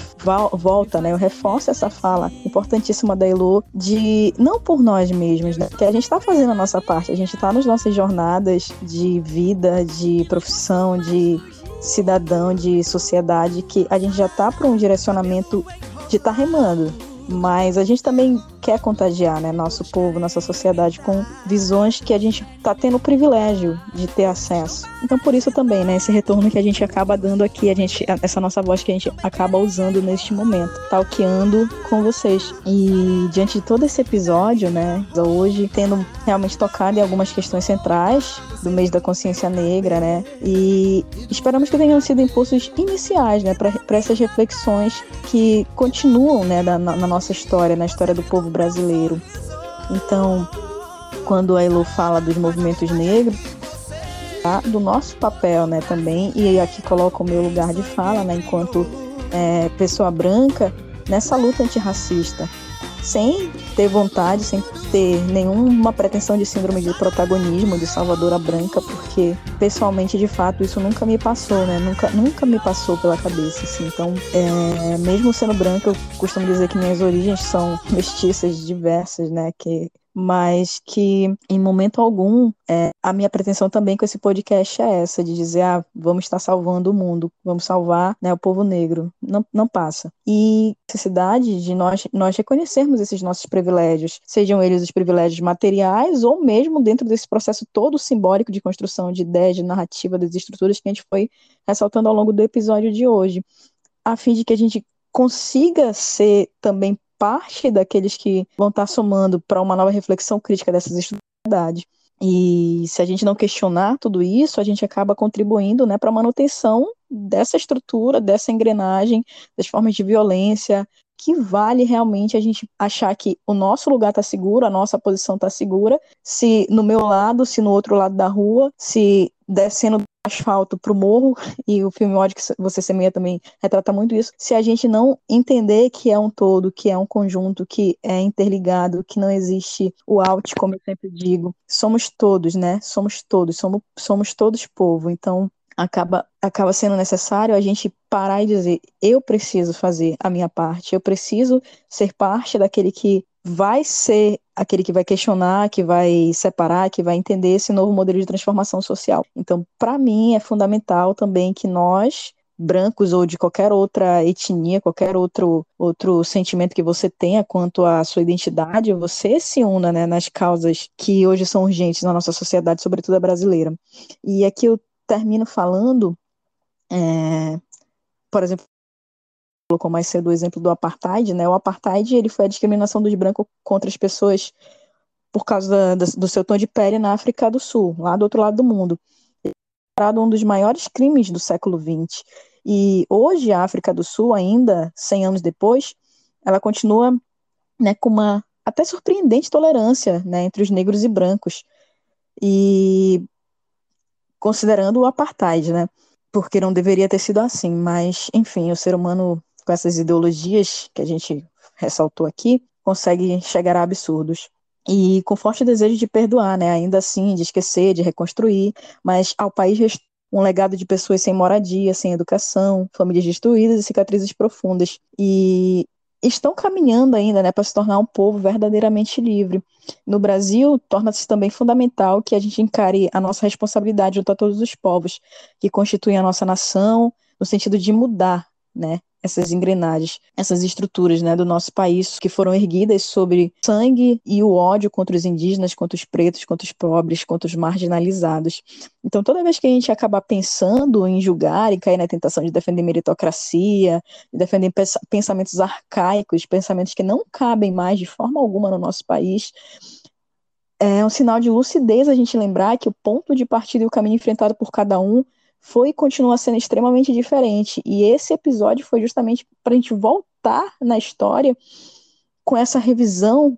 Speaker 2: volta, né? Eu reforço essa fala importantíssima da Elu de não por nós mesmos, né? Que a gente está fazendo a nossa parte, a gente está nas nossas jornadas de vida, de profissão, de cidadão, de sociedade, que a gente já está para um direcionamento de estar tá remando. Mas a gente também quer contagiar, né, nosso povo, nossa sociedade com visões que a gente está tendo o privilégio de ter acesso. Então por isso também, né, esse retorno que a gente acaba dando aqui, a gente essa nossa voz que a gente acaba usando neste momento, talqueando com vocês. E diante de todo esse episódio, né, hoje tendo realmente tocado em algumas questões centrais do mês da consciência negra, né, e esperamos que tenham sido impulsos iniciais, né, para essas reflexões que continuam, né, na, na nossa história, na história do povo brasileiro. Então, quando a Elo fala dos movimentos negros, tá? do nosso papel, né, também, e aqui coloco o meu lugar de fala, né, enquanto é, pessoa branca, nessa luta antirracista, sem ter vontade, sem ter nenhuma pretensão de síndrome de protagonismo, de salvadora branca, porque pessoalmente, de fato, isso nunca me passou, né? Nunca, nunca me passou pela cabeça, assim. Então, é, mesmo sendo branca, eu costumo dizer que minhas origens são mestiças, diversas, né? Que mas que em momento algum é, a minha pretensão também com esse podcast é essa, de dizer, ah, vamos estar salvando o mundo, vamos salvar né, o povo negro. Não, não passa. E necessidade de nós, nós reconhecermos esses nossos privilégios, sejam eles os privilégios materiais ou mesmo dentro desse processo todo simbólico de construção de ideias, de narrativa, das estruturas que a gente foi ressaltando ao longo do episódio de hoje, a fim de que a gente consiga ser também parte daqueles que vão estar somando para uma nova reflexão crítica dessas estruturas. E se a gente não questionar tudo isso, a gente acaba contribuindo né, para a manutenção dessa estrutura, dessa engrenagem, das formas de violência, que vale realmente a gente achar que o nosso lugar está seguro, a nossa posição está segura, se no meu lado, se no outro lado da rua, se descendo asfalto para o morro, e o filme Ódio que você semeia também retrata muito isso, se a gente não entender que é um todo, que é um conjunto, que é interligado, que não existe o out, como eu sempre digo, somos todos, né? Somos todos, somos, somos todos povo, então acaba, acaba sendo necessário a gente parar e dizer, eu preciso fazer a minha parte, eu preciso ser parte daquele que vai ser aquele que vai questionar, que vai separar, que vai entender esse novo modelo de transformação social. Então, para mim, é fundamental também que nós, brancos ou de qualquer outra etnia, qualquer outro, outro sentimento que você tenha quanto à sua identidade, você se una né, nas causas que hoje são urgentes na nossa sociedade, sobretudo a brasileira. E aqui eu termino falando, é, por exemplo, colocou mais cedo o exemplo do apartheid, né? O apartheid ele foi a discriminação dos brancos contra as pessoas por causa da, do seu tom de pele na África do Sul, lá do outro lado do mundo. É um dos maiores crimes do século XX. E hoje a África do Sul, ainda 100 anos depois, ela continua né, com uma até surpreendente tolerância né, entre os negros e brancos. E considerando o apartheid, né? Porque não deveria ter sido assim, mas enfim, o ser humano com essas ideologias que a gente ressaltou aqui, consegue chegar a absurdos. E com forte desejo de perdoar, né? Ainda assim, de esquecer, de reconstruir, mas ao país um legado de pessoas sem moradia, sem educação, famílias destruídas e cicatrizes profundas. E estão caminhando ainda né, para se tornar um povo verdadeiramente livre. No Brasil, torna-se também fundamental que a gente encare a nossa responsabilidade junto a todos os povos que constituem a nossa nação, no sentido de mudar né, essas engrenagens, essas estruturas né, do nosso país que foram erguidas sobre sangue e o ódio contra os indígenas, contra os pretos, contra os pobres, contra os marginalizados. Então, toda vez que a gente acabar pensando em julgar e cair na tentação de defender meritocracia, de defender pensamentos arcaicos, pensamentos que não cabem mais de forma alguma no nosso país, é um sinal de lucidez a gente lembrar que o ponto de partida e o caminho enfrentado por cada um foi e continua sendo extremamente diferente. E esse episódio foi justamente para a gente voltar na história com essa revisão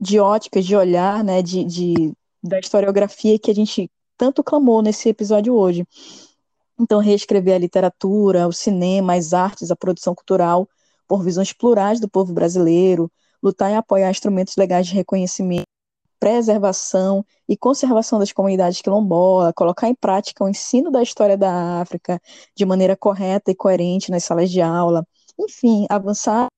Speaker 2: de óticas, de olhar, né, de, de, da historiografia que a gente tanto clamou nesse episódio hoje. Então, reescrever a literatura, o cinema, as artes, a produção cultural por visões plurais do povo brasileiro, lutar e apoiar instrumentos legais de reconhecimento preservação e conservação das comunidades quilombolas, colocar em prática o ensino da história da África de maneira correta e coerente nas salas de aula, enfim, avançar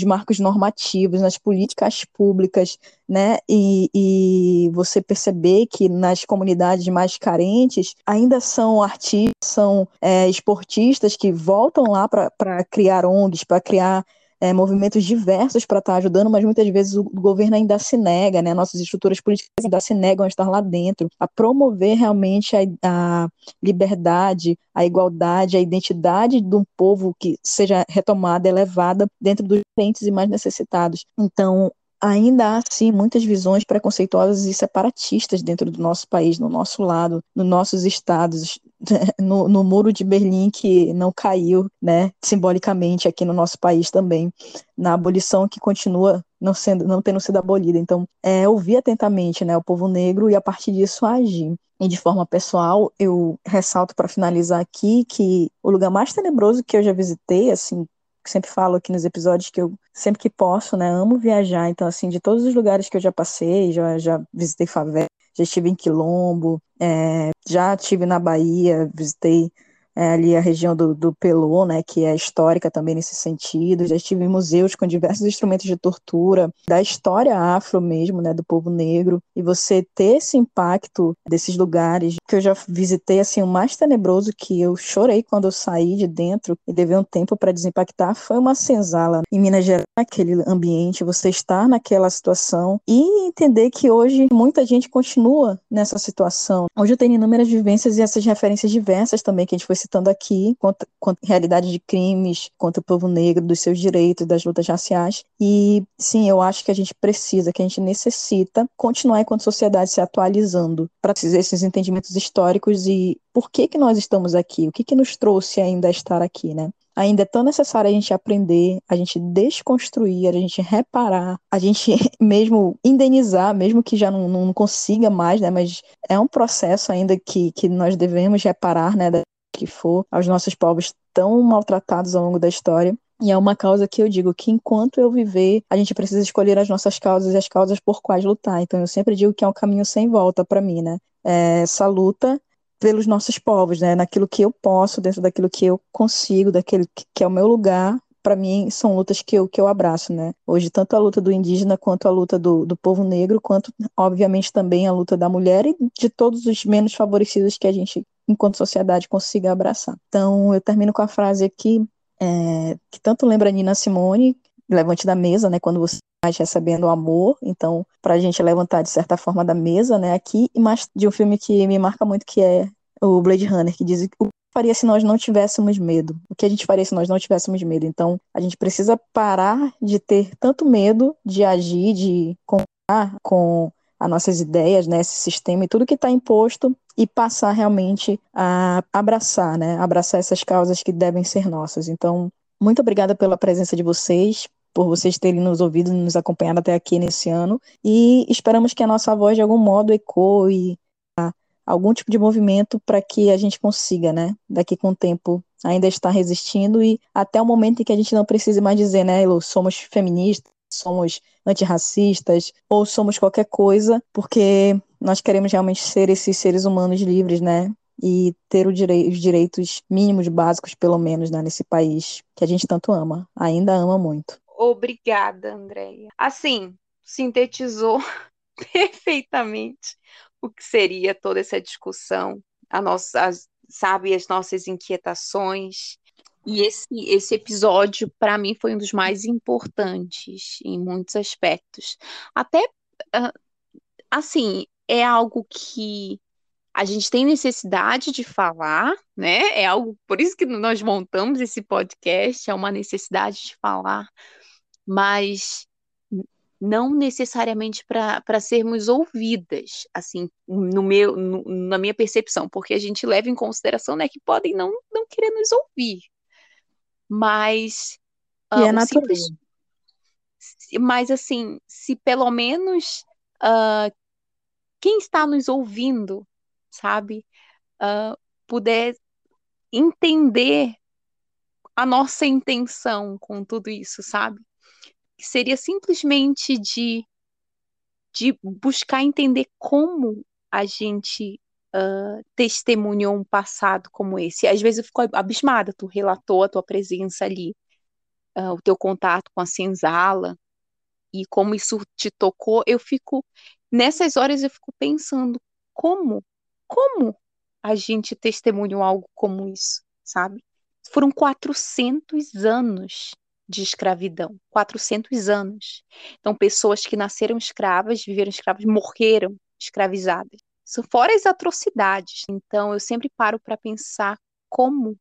Speaker 2: os marcos normativos, nas políticas públicas, né, e, e, você perceber que nas comunidades mais carentes ainda são artistas, são é, esportistas que voltam lá para criar ONGs, para criar é, movimentos diversos para estar tá ajudando, mas muitas vezes o, governo ainda se nega, né? Nossas estruturas políticas ainda se negam a estar lá dentro, a promover realmente a, a liberdade, a igualdade, a identidade de um povo que seja retomada, elevada dentro dos diferentes e mais necessitados. Então, ainda há, sim, muitas visões preconceituosas e separatistas dentro do nosso país, no nosso lado, nos nossos estados, no, no, muro de Berlim que não caiu, né, simbolicamente aqui no nosso país também, na abolição que continua não sendo, não tendo sido abolida. Então, é, ouvir atentamente, né, o povo negro e a partir disso agir. E de forma pessoal, eu ressalto para finalizar aqui que o lugar mais tenebroso que eu já visitei, assim, sempre falo aqui nos episódios que eu sempre que posso, né, amo viajar. Então, assim, de todos os lugares que eu já passei, já, já visitei favela, já estive em Quilombo, é, já estive na Bahia, visitei é, ali a região do, do Pelô, né, que é histórica também nesse sentido. Já estive em museus com diversos instrumentos de tortura, da história afro mesmo, né, do povo negro. E você ter esse impacto desses lugares que eu já visitei, assim, o mais tenebroso que eu chorei quando eu saí de dentro e levei um tempo para desempactar foi uma senzala em Minas Gerais, aquele ambiente, você estar naquela situação e entender que hoje muita gente continua nessa situação. Hoje eu tenho inúmeras vivências e essas referências diversas também que a gente foi citando aqui, contra, contra realidade de crimes contra o povo negro, dos seus direitos, das lutas raciais. E sim, eu acho que a gente precisa, que a gente necessita continuar enquanto sociedade se atualizando para esses entendimentos históricos e por que que nós estamos aqui, o que que nos trouxe ainda a estar aqui, né? ainda é tão necessário a gente aprender, a gente desconstruir, a gente reparar, a gente mesmo indenizar, mesmo que já não, não consiga mais, né? Mas é um processo ainda que, que nós devemos reparar, né? Que for, aos nossos povos tão maltratados ao longo da história. E é uma causa que eu digo que enquanto eu viver, a gente precisa escolher as nossas causas e as causas por quais lutar. Então eu sempre digo que é um caminho sem volta para mim, né? É essa luta pelos nossos povos, né? Naquilo que eu posso, dentro daquilo que eu consigo, daquele que é o meu lugar, para mim são lutas que eu, que eu abraço, né? Hoje, tanto a luta do indígena, quanto a luta do, do povo negro, quanto, obviamente, também a luta da mulher e de todos os menos favorecidos que a gente enquanto sociedade consiga abraçar. Então, eu termino com a frase aqui, é, que tanto lembra Nina Simone, levante da mesa, né, quando você está recebendo o amor, então, para a gente levantar, de certa forma, da mesa, né, aqui, e mais de um filme que me marca muito, que é o Blade Runner, que diz o que faria se nós não tivéssemos medo? O que a gente faria se nós não tivéssemos medo? Então, a gente precisa parar de ter tanto medo de agir, de contar com as nossas ideias, né, esse sistema e tudo que está imposto e passar realmente a abraçar, né, abraçar essas causas que devem ser nossas. Então, muito obrigada pela presença de vocês, por vocês terem nos ouvido nos acompanhado até aqui nesse ano e esperamos que a nossa voz de algum modo ecoe algum tipo de movimento para que a gente consiga, né, daqui com o tempo ainda estar resistindo e até o momento em que a gente não precise mais dizer, né, somos feministas, somos antirracistas ou somos qualquer coisa, porque nós queremos realmente ser esses seres humanos livres, né? E ter direi os direitos mínimos básicos, pelo menos, né, nesse país que a gente tanto ama, ainda ama muito.
Speaker 7: Obrigada, Andréia. Assim, sintetizou perfeitamente o que seria toda essa discussão, a nossa, sabe, as nossas inquietações, e esse, esse episódio, para mim, foi um dos mais importantes em muitos aspectos. Até, assim, é algo que a gente tem necessidade de falar, né? É algo, por isso que nós montamos esse podcast, é uma necessidade de falar, mas não necessariamente para sermos ouvidas, assim, no meu, no, na minha percepção, porque a gente leva em consideração, né, que podem não, não querer nos ouvir, mas.
Speaker 2: E uh, é natural.
Speaker 7: Mas, assim, se pelo menos uh, quem está nos ouvindo, sabe, uh, puder entender a nossa intenção com tudo isso, sabe? Que seria simplesmente de, de buscar entender como a gente uh, testemunhou um passado como esse. Às vezes eu fico abismada, tu relatou a tua presença ali, uh, o teu contato com a senzala e como isso te tocou. Eu fico, nessas horas eu fico pensando, como, como a gente testemunhou algo como isso, sabe? Foram 400 anos de escravidão, 400 anos. Então, pessoas que nasceram escravas, viveram escravas, morreram escravizadas. Isso fora as atrocidades. Então, eu sempre paro para pensar como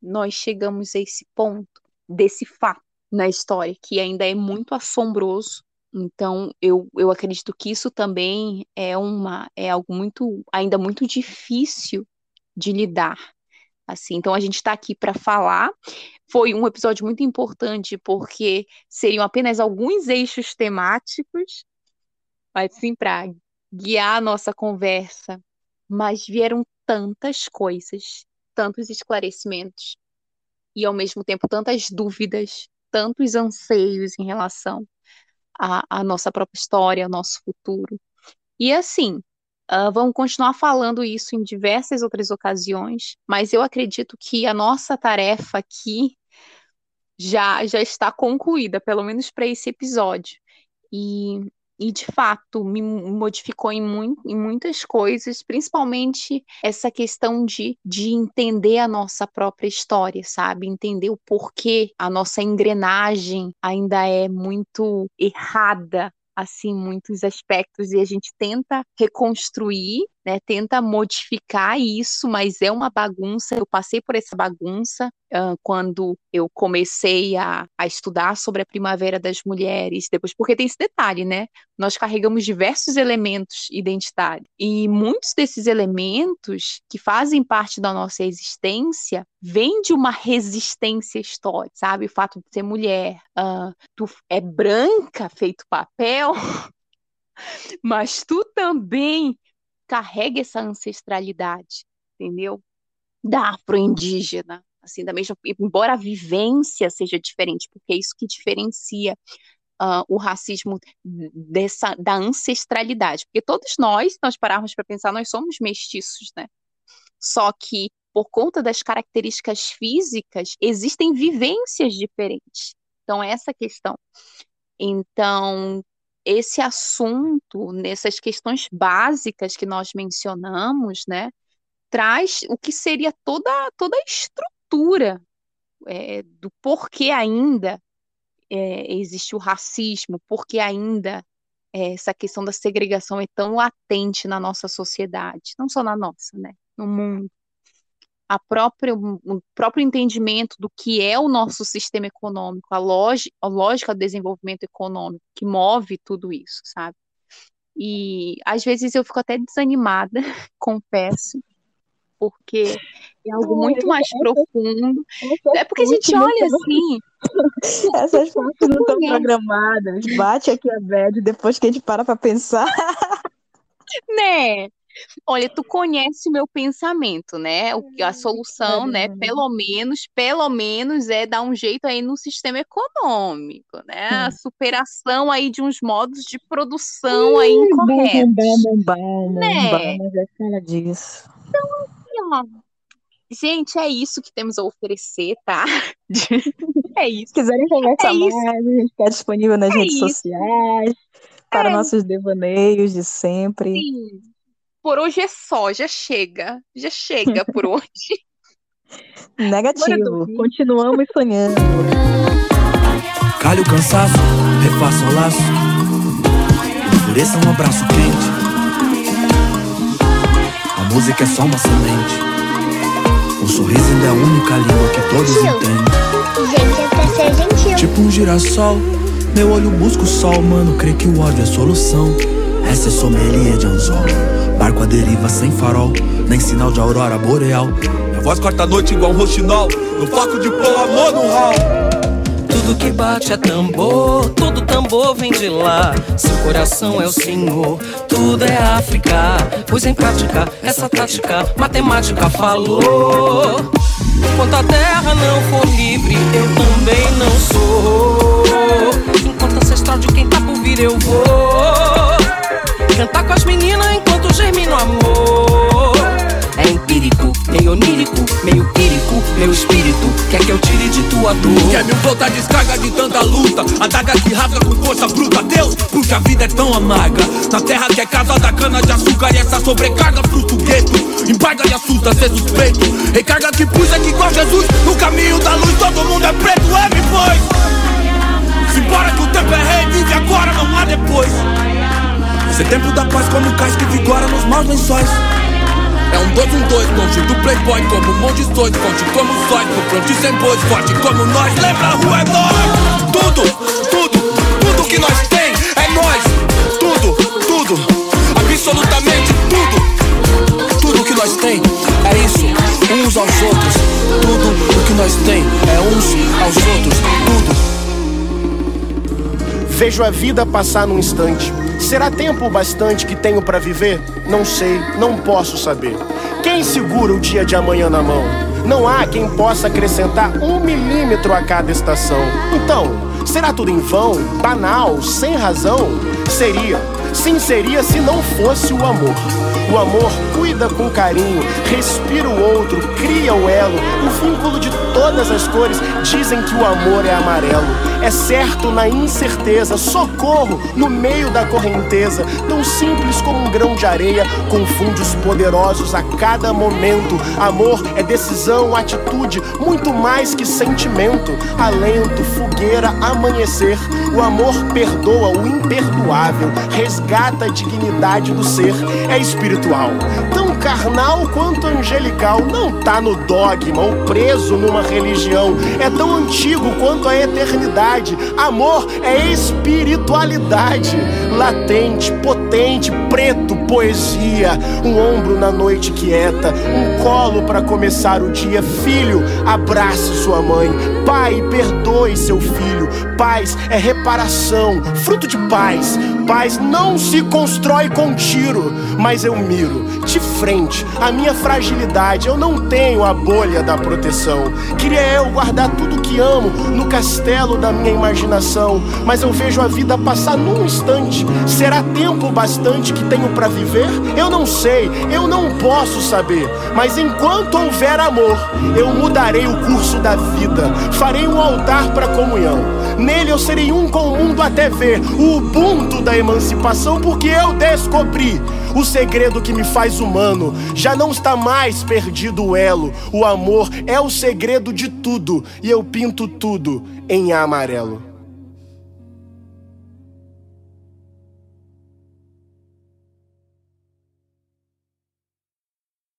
Speaker 7: nós chegamos a esse ponto, desse fato na história, que ainda é muito assombroso. Então, eu, eu acredito que isso também é uma é algo muito ainda muito difícil de lidar. Assim, então a gente está aqui para falar. Foi um episódio muito importante porque seriam apenas alguns eixos temáticos, assim, para guiar a nossa conversa, mas vieram tantas coisas, tantos esclarecimentos e ao mesmo tempo tantas dúvidas, tantos anseios em relação à, à nossa própria história, ao nosso futuro. E assim, Uh, vamos continuar falando isso em diversas outras ocasiões, mas eu acredito que a nossa tarefa aqui já, já está concluída, pelo menos para esse episódio. E, e, de fato, me modificou em, muito, em muitas coisas, principalmente essa questão de, de entender a nossa própria história, sabe? Entender o porquê a nossa engrenagem ainda é muito errada assim muitos aspectos e a gente tenta reconstruir, né, tenta modificar isso, mas é uma bagunça. Eu passei por essa bagunça uh, quando eu comecei a, a estudar sobre a primavera das mulheres, depois porque tem esse detalhe, né? Nós carregamos diversos elementos identitários e muitos desses elementos que fazem parte da nossa existência vêm de uma resistência histórica, sabe? O fato de ser mulher, uh, tu é branca, feito papel, mas tu também carrega essa ancestralidade, entendeu? Da afro-indígena, assim, da mesma, embora a vivência seja diferente, porque é isso que diferencia uh, o racismo dessa da ancestralidade, porque todos nós, nós pararmos para pensar, nós somos mestiços, né? Só que por conta das características físicas, existem vivências diferentes. Então, essa questão. Então, esse assunto, nessas questões básicas que nós mencionamos, né, traz o que seria toda, toda a estrutura é, do porquê ainda é, existe o racismo, porque ainda é, essa questão da segregação é tão latente na nossa sociedade, não só na nossa, né, no mundo a própria, o próprio entendimento do que é o nosso sistema econômico, a, lógica, a lógica do desenvolvimento econômico que move tudo isso, sabe? E às vezes eu fico até desanimada, confesso, porque é algo muito mais profundo. É porque a gente olha assim.
Speaker 2: Essas partes não estão programadas. Bate aqui a bad depois que a gente para para pensar.
Speaker 7: Né? Olha, tu conhece o meu pensamento, né? O, a solução, né? Pelo menos, pelo menos é dar um jeito aí no sistema econômico, né? A superação aí de uns modos de produção aí incorretos.
Speaker 2: Bom, bom, né? Bom, disso.
Speaker 7: Então, assim, ó. Gente, é isso que temos a oferecer, tá? é isso.
Speaker 2: Se quiserem conversar é mais, isso. a gente está disponível nas é redes isso. sociais para é. nossos devaneios de sempre.
Speaker 7: Sim por hoje é só, já chega. Já chega por hoje.
Speaker 2: Negativo. Continuamos sonhando.
Speaker 5: Calhe o cansaço, refaça o laço. Enfureça um abraço quente. A música é só uma semente. O sorriso ainda é a única língua que todos entendem.
Speaker 12: Gente, é pra ser gentil.
Speaker 5: Tipo um girassol. Meu olho busca o sol, mano. Crê que o ódio é solução. Essa é sommelier de anzol. Barco a deriva sem farol, nem sinal de aurora boreal. Minha voz corta a noite igual um roxinol, no foco de pôr amor no hall.
Speaker 13: Tudo que bate é tambor, todo tambor vem de lá. Seu coração é o Senhor, tudo é África. Pois em prática, essa tática, matemática falou. Enquanto a terra não for livre, eu também não sou. Enquanto ancestral de quem tá por vir, eu vou. Cantar com as meninas enquanto germina o amor. É empírico, meio onírico, meio quírico, meu espírito quer que eu tire de tua dor.
Speaker 5: Quer me voltar descarga de tanta luta, a daga que rasga com força bruta. Deus, porque a vida é tão amarga. Na terra que é casa da cana de açúcar e essa sobrecarga frustra o gueto. Embarga e assusta ser suspeito. Recarga que puxa que igual Jesus no caminho da luz todo mundo é preto, é me pois.
Speaker 4: Embora que o tempo é rei, vive agora, não há depois. Ser tempo da paz como um cais que vigora nos maus lençóis. É um dois, um dois, longe do playboy Como um monte de sonhos, forte como sóis No pronto sem bois, forte como nós. Lembra, a rua é nós. Tudo, tudo, tudo que nós tem é nós. Tudo, tudo, absolutamente tudo. Tudo que nós tem é isso, uns aos outros. Tudo o que nós tem é uns aos outros. Tudo
Speaker 12: Vejo a vida passar num instante Será tempo bastante que tenho para viver? Não sei, não posso saber. Quem segura o dia de amanhã na mão? Não há quem possa acrescentar um milímetro a cada estação. Então, será tudo em vão, banal, sem razão? Seria. Sim, seria se não fosse o amor. O amor cuida com carinho, respira o outro, cria o elo, o vínculo de todas as cores. Dizem que o amor é amarelo. É certo na incerteza, socorro no meio da correnteza. Tão simples como um grão de areia, confunde os poderosos a cada momento. Amor é decisão, atitude, muito mais que sentimento. Alento, fogueira, amanhecer. O amor perdoa o imperdoável, resgata a dignidade do ser. É espiritual, tão carnal quanto angelical. Não tá no dogma ou preso numa religião. É tão antigo quanto a eternidade. Amor é espiritualidade, latente, potente, preto, poesia. Um ombro na noite quieta, um colo para começar o dia. Filho, abrace sua mãe. Pai, perdoe seu filho. Paz é reparação, fruto de paz. Paz não se constrói com tiro, mas eu miro de frente a minha fragilidade. Eu não tenho a bolha da proteção. Queria eu guardar tudo que amo no castelo da minha imaginação, mas eu vejo a vida passar num instante. Será tempo bastante que tenho para viver? Eu não sei, eu não posso saber. Mas enquanto houver amor, eu mudarei o curso da vida. Farei um altar para comunhão. Nele eu serei um com o mundo até ver o ubuntu da emancipação, porque eu descobri o segredo que me faz humano. Já não está mais perdido o elo. O amor é o segredo de tudo e eu pinto tudo em amarelo.